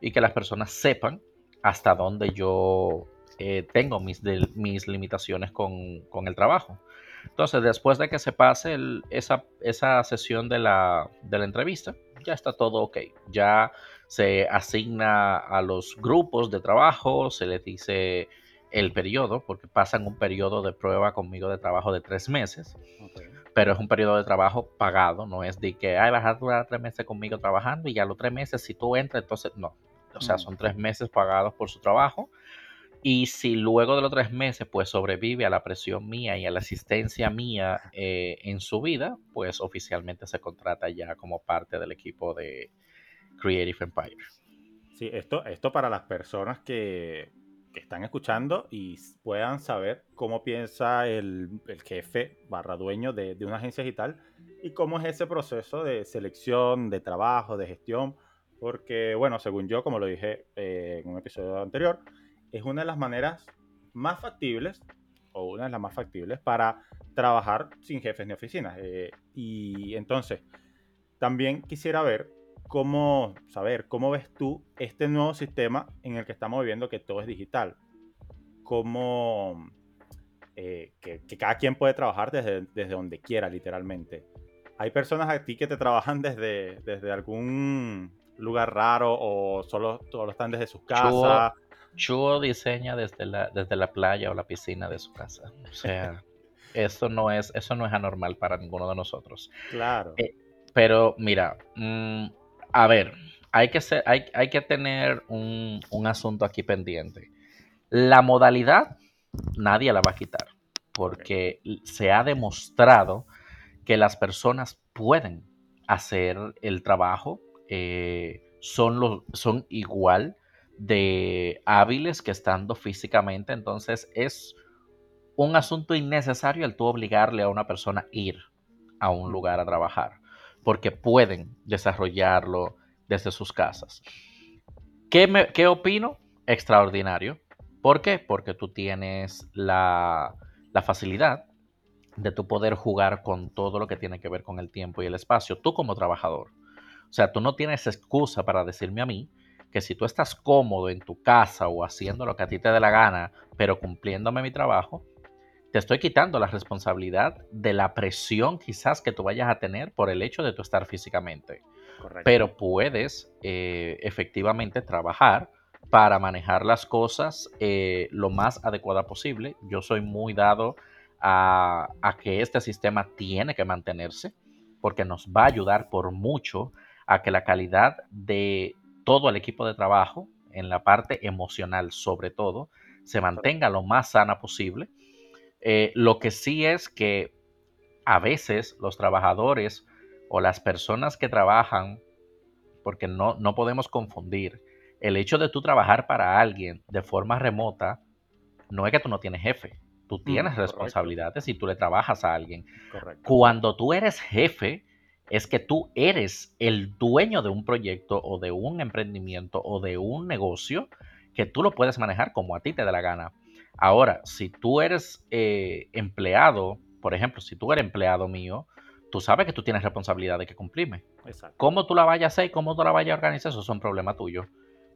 y que las personas sepan hasta dónde yo eh, tengo mis, mis limitaciones con, el trabajo. Entonces, después de que se pase esa, esa, sesión de la, de la entrevista, ya está todo ok. Ya se asigna a los grupos de trabajo, se les dice el periodo, porque pasan un periodo de prueba conmigo de trabajo de tres meses, pero es un periodo de trabajo pagado, no es de que, ay, vas a durar tres meses conmigo trabajando y a los tres meses si tú entras, entonces no. O sea, mm. son tres meses pagados por su trabajo. Y si luego de los tres meses pues sobrevive a la presión mía y a la asistencia mía eh, en su vida, pues oficialmente se contrata ya como parte del equipo de Creative Empire. Sí, esto, esto para las personas que que están escuchando y puedan saber cómo piensa el, jefe barra dueño de, una agencia digital y cómo es ese proceso de selección, de trabajo, de gestión. Porque, bueno, según yo, como lo dije eh, en un episodio anterior, es una de las maneras más factibles, o una de las más factibles, para trabajar sin jefes ni oficinas. Eh, y entonces, también quisiera ver cómo saber, cómo ves tú este nuevo sistema en el que estamos viviendo que todo es digital. Cómo eh, que, cada quien puede trabajar desde, desde donde quiera, literalmente. ¿Hay personas a ti que te trabajan desde, desde algún lugar raro o solo, solo están desde sus casas? Chuo, diseña desde la, desde la playa o la piscina de su casa. O sea, eso no es, eso no es anormal para ninguno de nosotros. Claro. Eh, pero mira, mmm, a ver, hay que, ser, hay, hay que tener un, asunto aquí pendiente. La modalidad nadie la va a quitar, porque se ha demostrado que las personas pueden hacer el trabajo, eh, son, son igual de hábiles que estando físicamente, entonces es un asunto innecesario el tú obligarle a una persona a ir a un lugar a trabajar porque pueden desarrollarlo desde sus casas. ¿Qué, qué opino? Extraordinario. ¿Por qué? Porque tú tienes la, la facilidad de tu poder jugar con todo lo que tiene que ver con el tiempo y el espacio, tú como trabajador. O sea, tú no tienes excusa para decirme a mí que si tú estás cómodo en tu casa o haciendo lo que a ti te dé la gana, pero cumpliéndome mi trabajo, te estoy quitando la responsabilidad de la presión quizás que tú vayas a tener por el hecho de tú estar físicamente. Pero puedes eh, efectivamente trabajar para manejar las cosas eh, lo más adecuada posible. Yo soy muy dado a, a que este sistema tiene que mantenerse porque nos va a ayudar por mucho a que la calidad de todo el equipo de trabajo, en la parte emocional sobre todo, se mantenga lo más sana posible eh, lo que sí es que a veces los trabajadores o las personas que trabajan, porque no, no podemos confundir, el hecho de tú trabajar para alguien de forma remota no es que tú no tienes jefe, tú mm, tienes responsabilidades y tú le trabajas a alguien. Cuando tú eres jefe, es que tú eres el dueño de un proyecto o de un emprendimiento o de un negocio que tú lo puedes manejar como a ti te dé la gana. Ahora, si tú eres eh, empleado, por ejemplo, si tú eres empleado mío, tú sabes que tú tienes responsabilidad de que cumplirme. Exacto. Cómo tú la vayas a hacer, cómo tú la vayas a organizar, eso es un problema tuyo.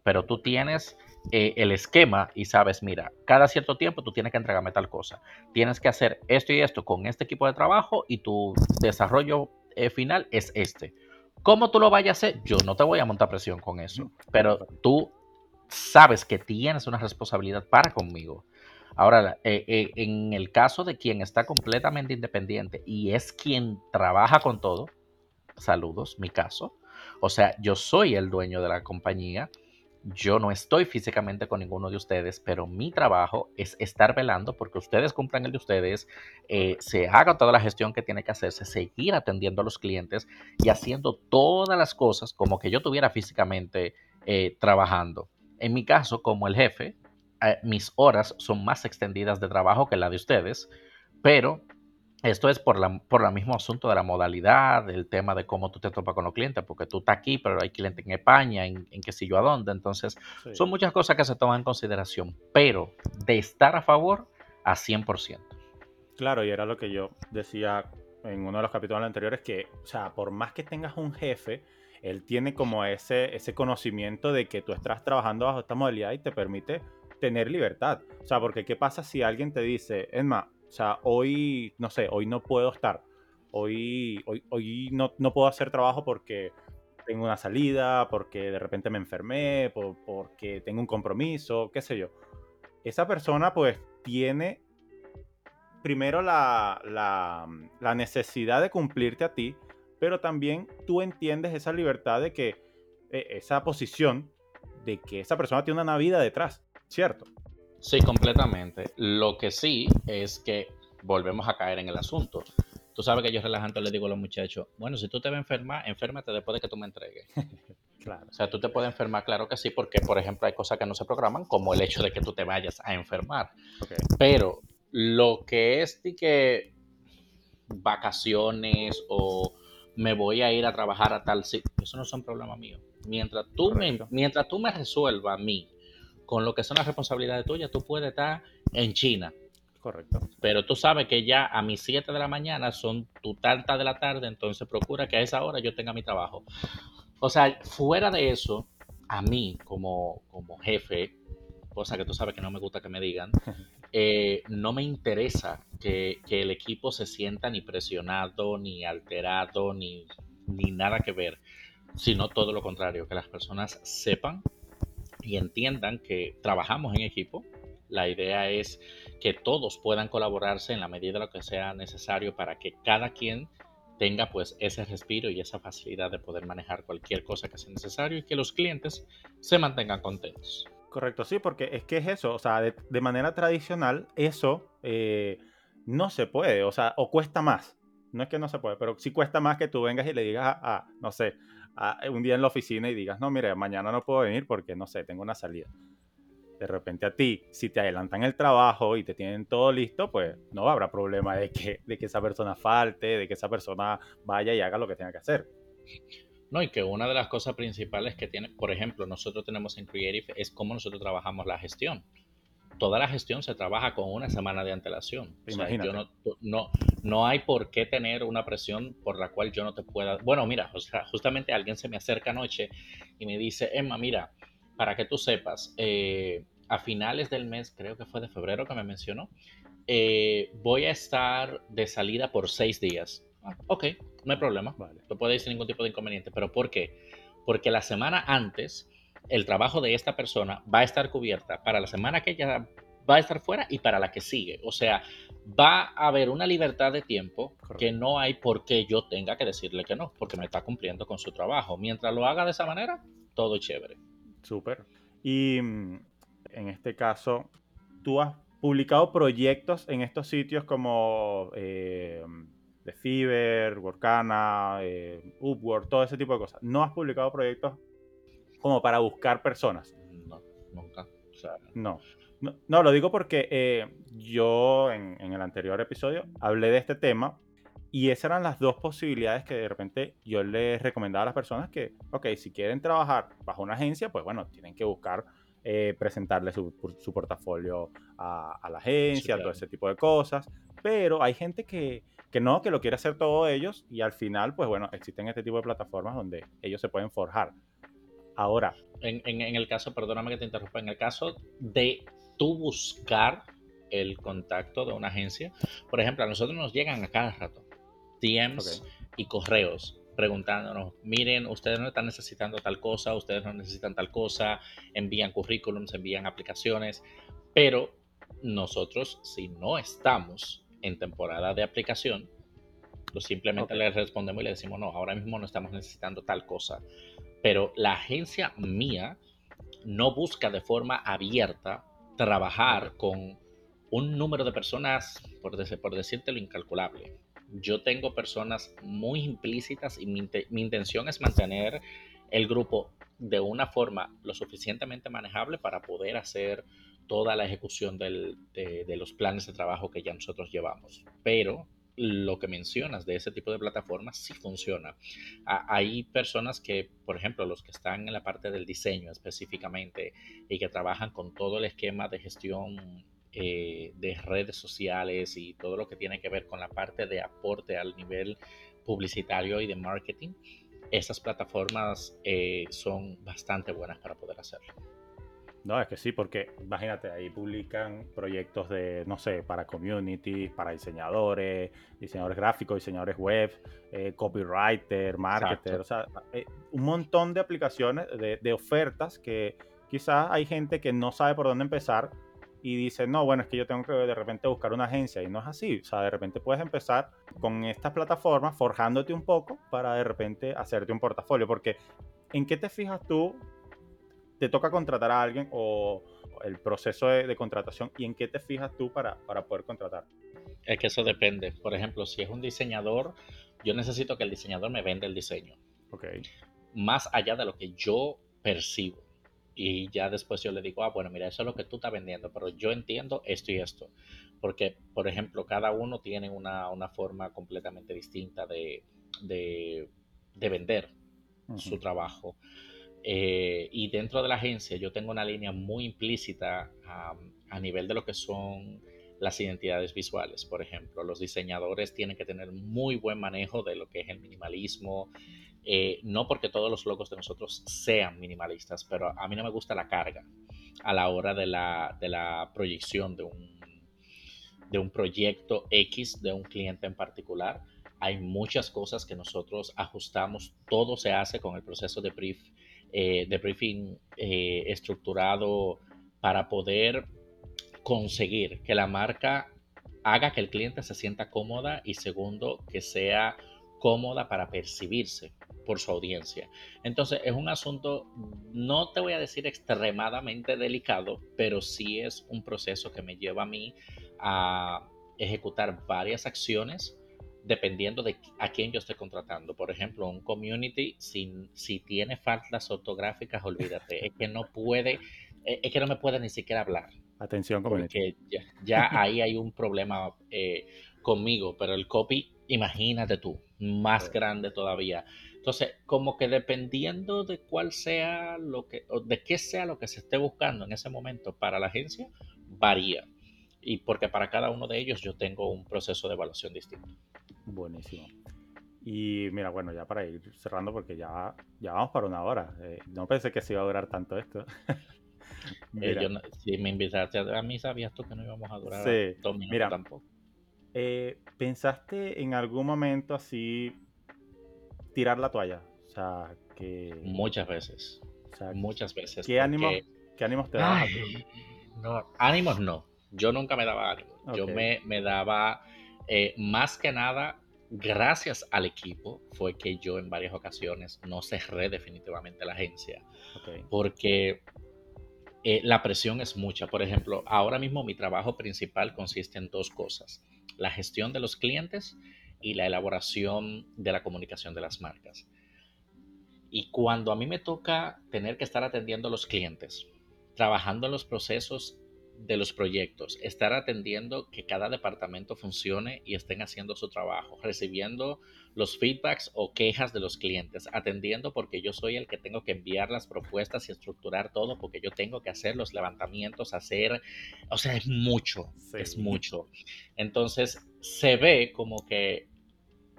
Pero tú tienes eh, el esquema y sabes, mira, cada cierto tiempo tú tienes que entregarme tal cosa. Tienes que hacer esto y esto con este equipo de trabajo y tu desarrollo eh, final es este. ¿Cómo tú lo vayas a hacer? Yo no te voy a montar presión con eso. Pero tú sabes que tienes una responsabilidad para conmigo. Ahora, eh, eh, en el caso de quien está completamente independiente y es quien trabaja con todo, saludos, mi caso. O sea, yo soy el dueño de la compañía, yo no estoy físicamente con ninguno de ustedes, pero mi trabajo es estar velando porque ustedes cumplan el de ustedes, eh, se haga toda la gestión que tiene que hacerse, seguir atendiendo a los clientes y haciendo todas las cosas como que yo tuviera físicamente trabajando. En mi caso, como el jefe, eh, mis horas son más extendidas de trabajo que la de ustedes, pero esto es por la, por el mismo asunto de la modalidad, el tema de cómo tú te topas con los clientes, porque tú estás aquí, pero hay clientes en España, en, en qué sé yo a dónde. Entonces, son muchas cosas que se toman en consideración, pero de estar a favor a 100%. Claro, y era lo que yo decía en uno de los capítulos anteriores que, o sea, por más que tengas un jefe, él tiene como ese, ese conocimiento de que tú estás trabajando bajo esta modalidad y te permite tener libertad. O sea, porque ¿qué pasa si alguien te dice, Emma, o sea, hoy, no sé, hoy no puedo estar, hoy, hoy, hoy no, no puedo hacer trabajo porque tengo una salida, porque de repente me enfermé, porque tengo un compromiso, qué sé yo. Esa persona pues tiene primero la, la, necesidad de cumplirte a ti, pero también tú entiendes esa libertad de que eh, esa posición de que esa persona tiene una vida detrás, ¿cierto? Sí, completamente. Lo que sí es que volvemos a caer en el asunto. Tú sabes que yo relajante le digo a los muchachos, bueno, si tú te vas a enfermar, enférmate después de que tú me entregues. claro. O sea, tú te puedes enfermar, claro que sí, porque, por ejemplo, hay cosas que no se programan, como el hecho de que tú te vayas a enfermar. Pero lo que es de que vacaciones o me voy a ir a trabajar a tal sitio, eso no son problemas míos. Mientras tú, me, mientras tú me resuelvas a mí con lo que son las responsabilidades tuyas, tú puedes estar en China Correcto. Pero tú sabes que ya a mis 7 de la mañana son tu tarta de la tarde, entonces procura que a esa hora yo tenga mi trabajo. O sea, fuera de eso, a mí como, como jefe, cosa que tú sabes que no me gusta que me digan, eh, no me interesa que, el equipo se sienta ni presionado, ni alterado, ni, ni nada que ver, sino todo lo contrario, que las personas sepan y entiendan que trabajamos en equipo. La idea es que todos puedan colaborarse en la medida de lo que sea necesario para que cada quien tenga pues ese respiro y esa facilidad de poder manejar cualquier cosa que sea necesario y que los clientes se mantengan contentos. Correcto, sí, porque es que es eso, o sea, de, manera tradicional eso eh, no se puede, o sea, o cuesta más. No es que no se puede, pero sí cuesta más que tú vengas y le digas a, no sé, a, un día en la oficina y digas, no, mire, mañana no puedo venir porque, no sé, tengo una salida de repente a ti, si te adelantan el trabajo y te tienen todo listo, pues no habrá problema de que, de que esa persona falte, de que esa persona vaya y haga lo que tenga que hacer. No, y que una de las cosas principales que tiene, por ejemplo, nosotros tenemos en Creative es cómo nosotros trabajamos la gestión. Toda la gestión se trabaja con una semana de antelación. no, no, no, hay por qué tener una presión por la cual yo no te pueda... Bueno, mira, justamente alguien se me acerca anoche y me dice, Emma, mira, para que tú sepas, eh, a finales del mes, creo que fue de febrero que me mencionó, eh, voy a estar de salida por seis días. Ah, ok, no hay problema. Vale. No puede ir sin ningún tipo de inconveniente. ¿Pero por qué? Porque la semana antes, el trabajo de esta persona va a estar cubierta para la semana que ella va a estar fuera y para la que sigue. O sea, va a haber una libertad de tiempo que no hay por qué yo tenga que decirle que no, porque me está cumpliendo con su trabajo. Mientras lo haga de esa manera, todo chévere. Súper. Y mm, en este caso, tú has publicado proyectos en estos sitios como eh, The Fiverr, Workana, eh, Upwork, todo ese tipo de cosas. ¿No has publicado proyectos como para buscar personas? No, nunca. no. no. lo digo porque eh, yo en, en, el anterior episodio hablé de este tema y esas eran las dos posibilidades que de repente yo les recomendaba a las personas que, ok, si quieren trabajar bajo una agencia, pues bueno, tienen que buscar eh, presentarle su, su portafolio a, a, la agencia, todo ese tipo de cosas. Pero hay gente que, que no, que lo quiere hacer todo ellos y al final, pues bueno, existen este tipo de plataformas donde ellos se pueden forjar. Ahora. En, en, en el caso, perdóname que te interrumpa, en el caso de tú buscar el contacto de una agencia, por ejemplo, a nosotros nos llegan a cada rato DMs y correos preguntándonos, miren, ustedes no están necesitando tal cosa, ustedes no necesitan tal cosa, envían currículums, envían aplicaciones, pero nosotros si no estamos en temporada de aplicación, pues simplemente les respondemos y le decimos, no, ahora mismo no estamos necesitando tal cosa. Pero la agencia mía no busca de forma abierta trabajar con un número de personas, por, por decírtelo, incalculable yo tengo personas muy implícitas y mi, intención es mantener el grupo de una forma lo suficientemente manejable para poder hacer toda la ejecución de, los planes de trabajo que ya nosotros llevamos. Pero lo que mencionas de ese tipo de plataformas sí funciona. hay personas que, por ejemplo, los que están en la parte del diseño específicamente y que trabajan con todo el esquema de gestión eh, de redes sociales y todo lo que tiene que ver con la parte de aporte al nivel publicitario y de marketing, esas plataformas eh, son bastante buenas para poder hacerlo. No, es que sí, porque imagínate, ahí publican proyectos de, no sé, para communities, para diseñadores, diseñadores gráficos, diseñadores web, eh, copywriter, marketer, o sea, eh, un montón de aplicaciones, de, de, ofertas que quizás hay gente que no sabe por dónde empezar y dice, no, bueno, es que yo tengo que de repente buscar una agencia y no es así, o sea, de repente puedes empezar con estas plataformas forjándote un poco para de repente hacerte un portafolio, porque ¿en qué te fijas tú te toca contratar a alguien o el proceso de, contratación y en qué te fijas tú para, para, poder contratar? Es que eso depende. Por ejemplo, si es un diseñador, yo necesito que el diseñador me venda el diseño. Ok. Más allá de lo que yo percibo. Y ya después yo le digo, ah, bueno, mira, eso es lo que tú estás vendiendo, pero yo entiendo esto y esto. Porque, por ejemplo, cada uno tiene una, una forma completamente distinta de, de, de vender su trabajo. Eh, y dentro de la agencia yo tengo una línea muy implícita a nivel de lo que son las identidades visuales. Por ejemplo, los diseñadores tienen que tener muy buen manejo de lo que es el minimalismo. Eh, no porque todos los logos de nosotros sean minimalistas, pero a mí no me gusta la carga a la hora de la, de la proyección de un, de un proyecto X de un cliente en particular. Hay muchas cosas que nosotros ajustamos, todo se hace con el proceso de brief eh, de briefing eh, estructurado para poder conseguir que la marca haga que el cliente se sienta cómoda y segundo, que sea cómoda para percibirse por su audiencia. Entonces es un asunto, no te voy a decir extremadamente delicado, pero sí es un proceso que me lleva a mí a ejecutar varias acciones dependiendo de a quién yo esté contratando. Por ejemplo, un community, si, si tiene faltas ortográficas, olvídate, es que no puede, e, es que no me puede ni siquiera hablar. Atención, community. Porque ya, ahí hay un problema eh, conmigo, pero el copy, imagínate tú, más grande todavía. Entonces, como que dependiendo de cuál sea lo que, o de qué sea lo que se esté buscando en ese momento para la agencia, varía. Y porque para cada uno de ellos yo tengo un proceso de evaluación distinto. Buenísimo. Y mira, bueno, ya para ir cerrando, porque ya, ya vamos para una hora. Eh, no pensé que se iba a durar tanto esto. Eh, si me invitaste a mí, sabías tú que no íbamos a durar sí. dos minutos mira, tampoco. Eh, ¿Pensaste en algún momento así tirar la toalla? O sea, que... Muchas veces. muchas veces. ¿Qué, ánimos, ¿Qué ánimos te daban? No, ánimos no. Yo nunca me daba ánimos. Yo me, me daba eh, más que nada, gracias al equipo, fue que yo en varias ocasiones no cerré definitivamente la agencia. Porque eh, la presión es mucha. Por ejemplo, ahora mismo mi trabajo principal consiste en dos cosas. La gestión de los clientes y la elaboración de la comunicación de las marcas. Y cuando a mí me toca tener que estar atendiendo a los clientes, trabajando en los procesos de los proyectos, estar atendiendo que cada departamento funcione y estén haciendo su trabajo, recibiendo los feedbacks o quejas de los clientes, atendiendo porque yo soy el que tengo que enviar las propuestas y estructurar todo, porque yo tengo que hacer los levantamientos, hacer, o sea, es mucho, es mucho. Entonces, se ve como que,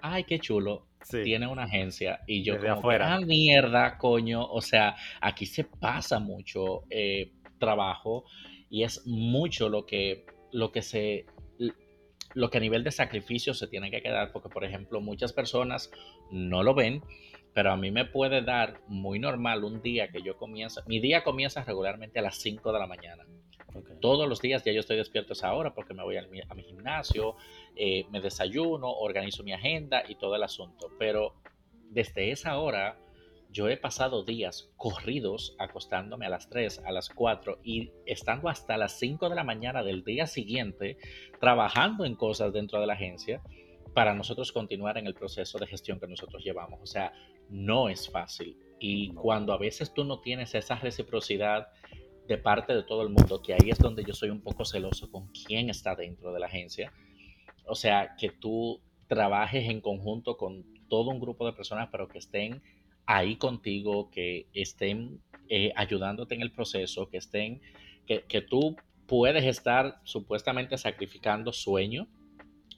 ay, qué chulo, tiene una agencia y yo como afuera. ah, mierda, coño, o sea, aquí se pasa mucho eh, trabajo y es mucho lo que, lo que se lo que a nivel de sacrificio se tiene que quedar, porque por ejemplo muchas personas no lo ven, pero a mí me puede dar muy normal un día que yo comienzo, mi día comienza regularmente a las 5 de la mañana. Todos los días ya yo estoy despierto a esa hora porque me voy a mi, a mi gimnasio, eh, me desayuno, organizo mi agenda y todo el asunto. Pero desde esa hora yo he pasado días corridos acostándome a las 3, a las 4 y estando hasta las 5 de la mañana del día siguiente trabajando en cosas dentro de la agencia para nosotros continuar en el proceso de gestión que nosotros llevamos. O sea, no es fácil. Y cuando a veces tú no tienes esa reciprocidad de parte de todo el mundo, que ahí es donde yo soy un poco celoso con quién está dentro de la agencia. O sea, que tú trabajes en conjunto con todo un grupo de personas, pero que estén ahí contigo, que estén eh, ayudándote en el proceso, que estén, que, que, tú puedes estar supuestamente sacrificando sueño,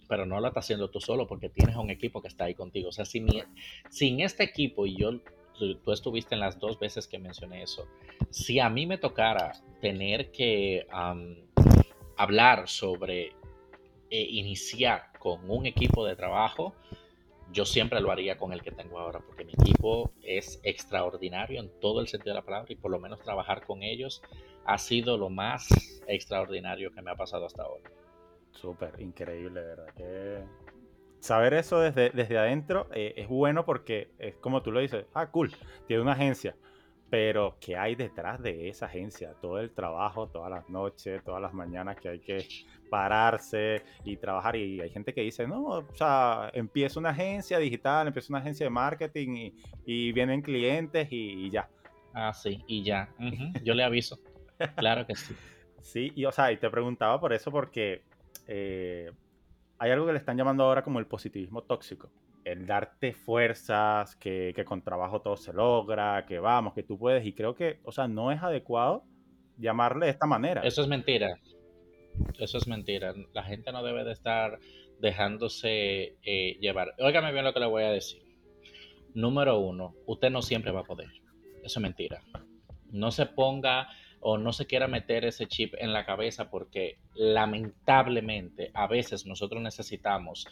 pero no lo estás haciendo tú solo porque tienes un equipo que está ahí contigo. O sea, sin, sin este equipo, y yo, tú, estuviste en las dos veces que mencioné eso, si a mí me tocara tener que hablar sobre eh, iniciar con un equipo de trabajo, yo siempre lo haría con el que tengo ahora, porque mi equipo es extraordinario en todo el sentido de la palabra y por lo menos trabajar con ellos ha sido lo más extraordinario que me ha pasado hasta ahora. Súper, increíble, ¿verdad? Que saber eso desde, desde adentro eh, es bueno porque es como tú lo dices, ah, cool, tiene una agencia, pero ¿qué hay detrás de esa agencia? Todo el trabajo, todas las noches, todas las mañanas que hay que pararse y trabajar. Y hay gente que dice, no, o sea, empiezo una agencia digital, empiezo una agencia de marketing y, vienen clientes y, ya. Ah, sí, y ya. Yo le aviso. claro que sí. Sí, y o sea, y te preguntaba por eso porque eh, hay algo que le están llamando ahora como el positivismo tóxico el darte fuerzas, que, con trabajo todo se logra, que vamos, que tú puedes. Y creo que, o sea, no es adecuado llamarle de esta manera. Eso es mentira. Eso es mentira. La gente no debe de estar dejándose eh, llevar. Óigame bien lo que le voy a decir. Número uno, usted no siempre va a poder. Eso es mentira. No se ponga o no se quiera meter ese chip en la cabeza porque lamentablemente a veces nosotros necesitamos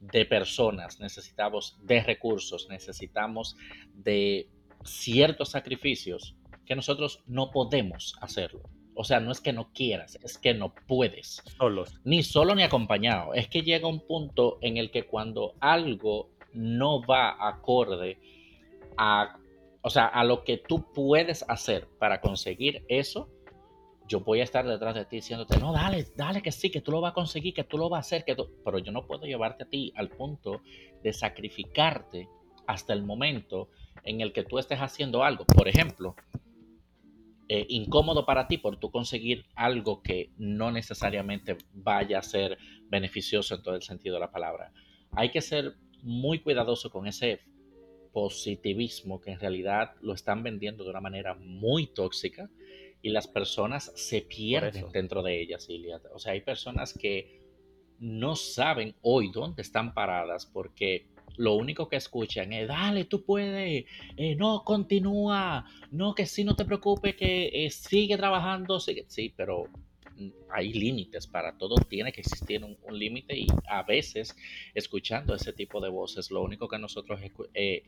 de personas, necesitamos de recursos, necesitamos de ciertos sacrificios que nosotros no podemos hacerlo. O sea, no es que no quieras, es que no puedes. Solos. Ni solo ni acompañado. Es que llega un punto en el que cuando algo no va acorde a, o sea, a lo que tú puedes hacer para conseguir eso, yo voy a estar detrás de ti diciéndote, no, dale, dale que sí, que tú lo vas a conseguir, que tú lo vas a hacer, que pero yo no puedo llevarte a ti al punto de sacrificarte hasta el momento en el que tú estés haciendo algo. Por ejemplo, eh, incómodo para ti por tú conseguir algo que no necesariamente vaya a ser beneficioso en todo el sentido de la palabra. Hay que ser muy cuidadoso con ese positivismo que en realidad lo están vendiendo de una manera muy tóxica y las personas se pierden dentro de ellas, Ilia. O sea, hay personas que no saben hoy dónde están paradas porque lo único que escuchan es, dale, tú puedes, eh, no, continúa, no, que sí, no te preocupes, que eh, sigue trabajando, sigue. sí, pero mm, hay límites para todo, tiene que existir un, límite y a veces escuchando ese tipo de voces, lo único que nosotros eh,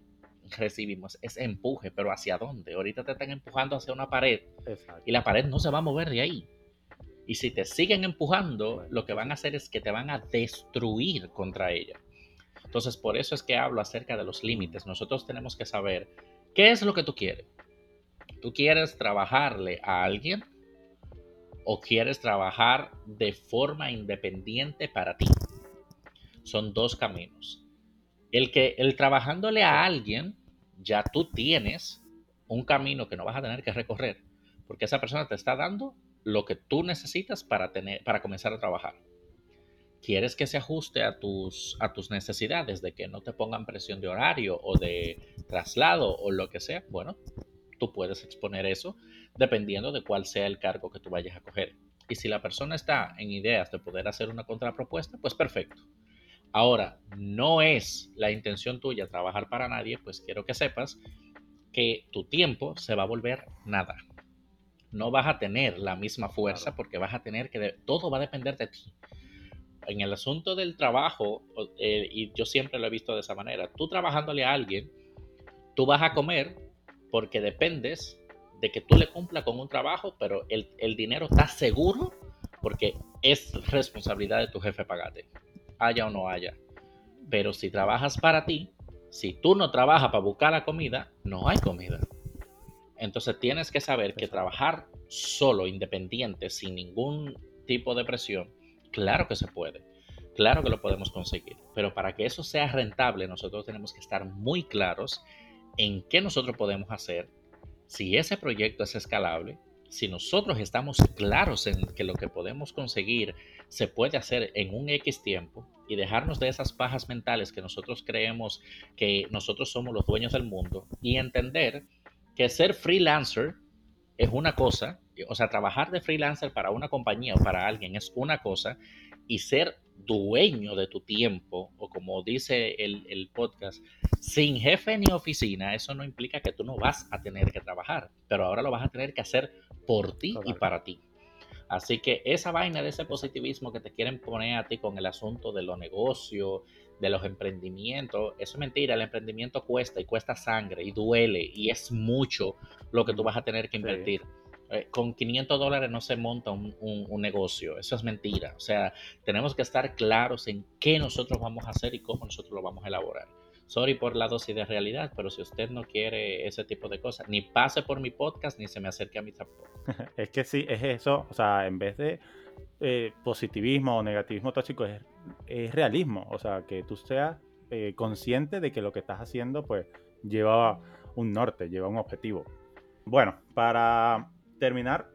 recibimos es empuje, pero ¿hacia dónde? Ahorita te están empujando hacia una pared y la pared no se va a mover de ahí. Y si te siguen empujando, lo que van a hacer es que te van a destruir contra ella. Entonces, por eso es que hablo acerca de los límites. Nosotros tenemos que saber qué es lo que tú quieres. ¿Tú quieres trabajarle a alguien o quieres trabajar de forma independiente para ti? Son dos caminos. El que el trabajándole a alguien ya tú tienes un camino que no vas a tener que recorrer, porque esa persona te está dando lo que tú necesitas para, tener, para comenzar a trabajar. ¿Quieres que se ajuste a tus, a tus necesidades, de que no te pongan presión de horario o de traslado o lo que sea? Bueno, tú puedes exponer eso dependiendo de cuál sea el cargo que tú vayas a coger. Y si la persona está en ideas de poder hacer una contrapropuesta, pues perfecto. Ahora, no es la intención tuya trabajar para nadie, pues quiero que sepas que tu tiempo se va a volver nada. No vas a tener la misma fuerza porque vas a tener que... todo va a depender de ti. En el asunto del trabajo, eh, y yo siempre lo he visto de esa manera, tú trabajándole a alguien, tú vas a comer porque dependes de que tú le cumpla con un trabajo, pero el, el dinero está seguro porque es responsabilidad de tu jefe pagarte haya o no haya. Pero si trabajas para ti, si tú no trabajas para buscar la comida, no hay comida. Entonces tienes que saber que trabajar solo, independiente, sin ningún tipo de presión, claro que se puede. Claro que lo podemos conseguir. Pero para que eso sea rentable, nosotros tenemos que estar muy claros en qué nosotros podemos hacer, si ese proyecto es escalable, si nosotros estamos claros en que lo que podemos conseguir se puede hacer en un X tiempo y dejarnos de esas pajas mentales que nosotros creemos que nosotros somos los dueños del mundo y entender que ser freelancer es una cosa o sea, trabajar de freelancer para una compañía o para alguien es una cosa y ser dueño de tu tiempo, o como dice el, podcast, sin jefe ni oficina, eso no implica que tú no vas a tener que trabajar, pero ahora lo vas a tener que hacer por ti y para ti. Así que esa vaina de ese positivismo que te quieren poner a ti con el asunto de los negocios, de los emprendimientos, eso es mentira, el emprendimiento cuesta y cuesta sangre y duele y es mucho lo que tú vas a tener que invertir. Eh, con 500 dólares no se monta un, negocio, eso es mentira. O sea, tenemos que estar claros en qué nosotros vamos a hacer y cómo nosotros lo vamos a elaborar. Sorry por la dosis de realidad, pero si usted no quiere ese tipo de cosas, ni pase por mi podcast ni se me acerque a mi tampoco. es que sí, es eso. O sea, en vez de eh, positivismo o negativismo tóxico, es, realismo. O sea, que tú seas eh, consciente de que lo que estás haciendo, pues, lleva un norte, lleva un objetivo. Bueno, para terminar,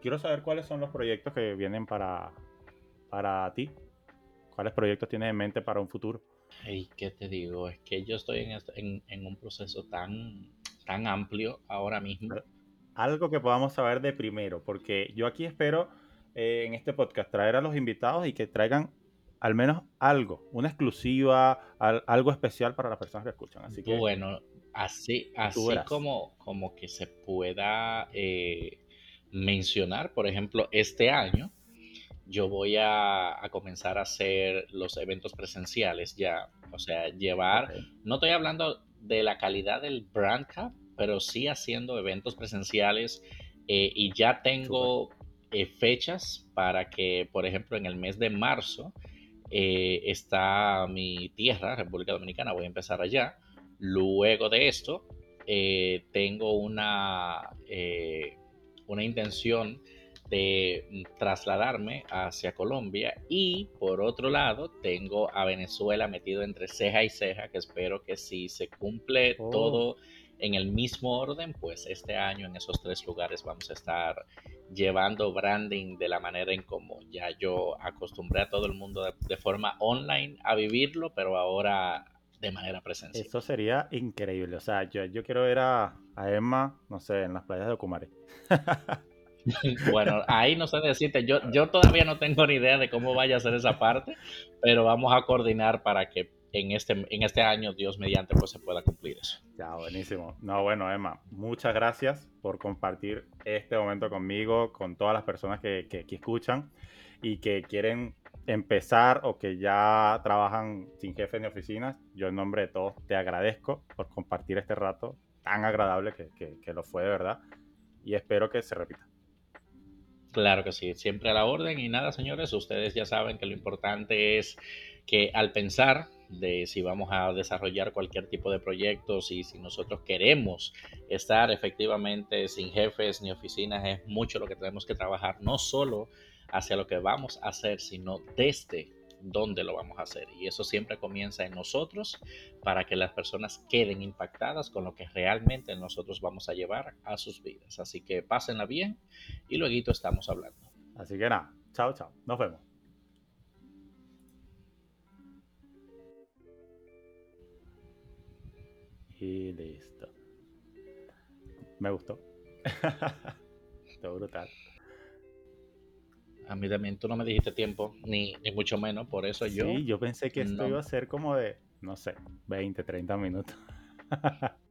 quiero saber cuáles son los proyectos que vienen para, para ti. ¿Cuáles proyectos tienes en mente para un futuro? ¿Y ¿qué te digo? Es que yo estoy en, en, un proceso tan, tan amplio ahora mismo. Algo que podamos saber de primero, porque yo aquí espero eh, en este podcast traer a los invitados y que traigan al menos algo, una exclusiva, algo especial para las personas que escuchan. Así que, bueno, Así, así como, como que se pueda eh, mencionar, por ejemplo, este año yo voy a, comenzar a hacer los eventos presenciales ya. O sea, llevar, no estoy hablando de la calidad del Brand Cup, pero sí haciendo eventos presenciales eh, y ya tengo eh, fechas para que, por ejemplo, en el mes de marzo está mi tierra, República Dominicana, voy a empezar allá Luego de esto, eh, tengo una, eh, una intención de trasladarme hacia Colombia y por otro lado tengo a Venezuela metido entre ceja y ceja que espero que si se cumple oh. todo en el mismo orden pues este año en esos tres lugares vamos a estar llevando branding de la manera en como ya yo acostumbré a todo el mundo de, de forma online a vivirlo pero ahora de manera presencial. Eso sería increíble. O sea, yo, yo quiero ver a, Emma, no sé, en las playas de Ocumare. bueno, ahí no sé decirte, yo, yo todavía no tengo ni idea de cómo vaya a ser esa parte, pero vamos a coordinar para que en este, en este año, Dios mediante, pues se pueda cumplir eso. Ya, buenísimo. No, bueno, Emma, muchas gracias por compartir este momento conmigo, con todas las personas que, que, que escuchan y que quieren empezar o que ya trabajan sin jefe ni oficinas, yo en nombre de todos te agradezco por compartir este rato tan agradable que, lo fue de verdad y espero que se repita. Claro que sí, siempre a la orden y nada, señores, ustedes ya saben que lo importante es que al pensar de si vamos a desarrollar cualquier tipo de proyectos y si nosotros queremos estar efectivamente sin jefes ni oficinas, es mucho lo que tenemos que trabajar, no solo hacia lo que vamos a hacer, sino desde dónde lo vamos a hacer. Y eso siempre comienza en nosotros para que las personas queden impactadas con lo que realmente nosotros vamos a llevar a sus vidas. Así que pásenla bien y luego estamos hablando. Así que nada, chao, chao. Nos vemos. Y listo. Me gustó. Brutal. A mí también tú no me dijiste tiempo, ni, ni mucho menos, por eso yo... Sí, yo pensé que esto iba a ser como de, no sé, 20, 30 minutos.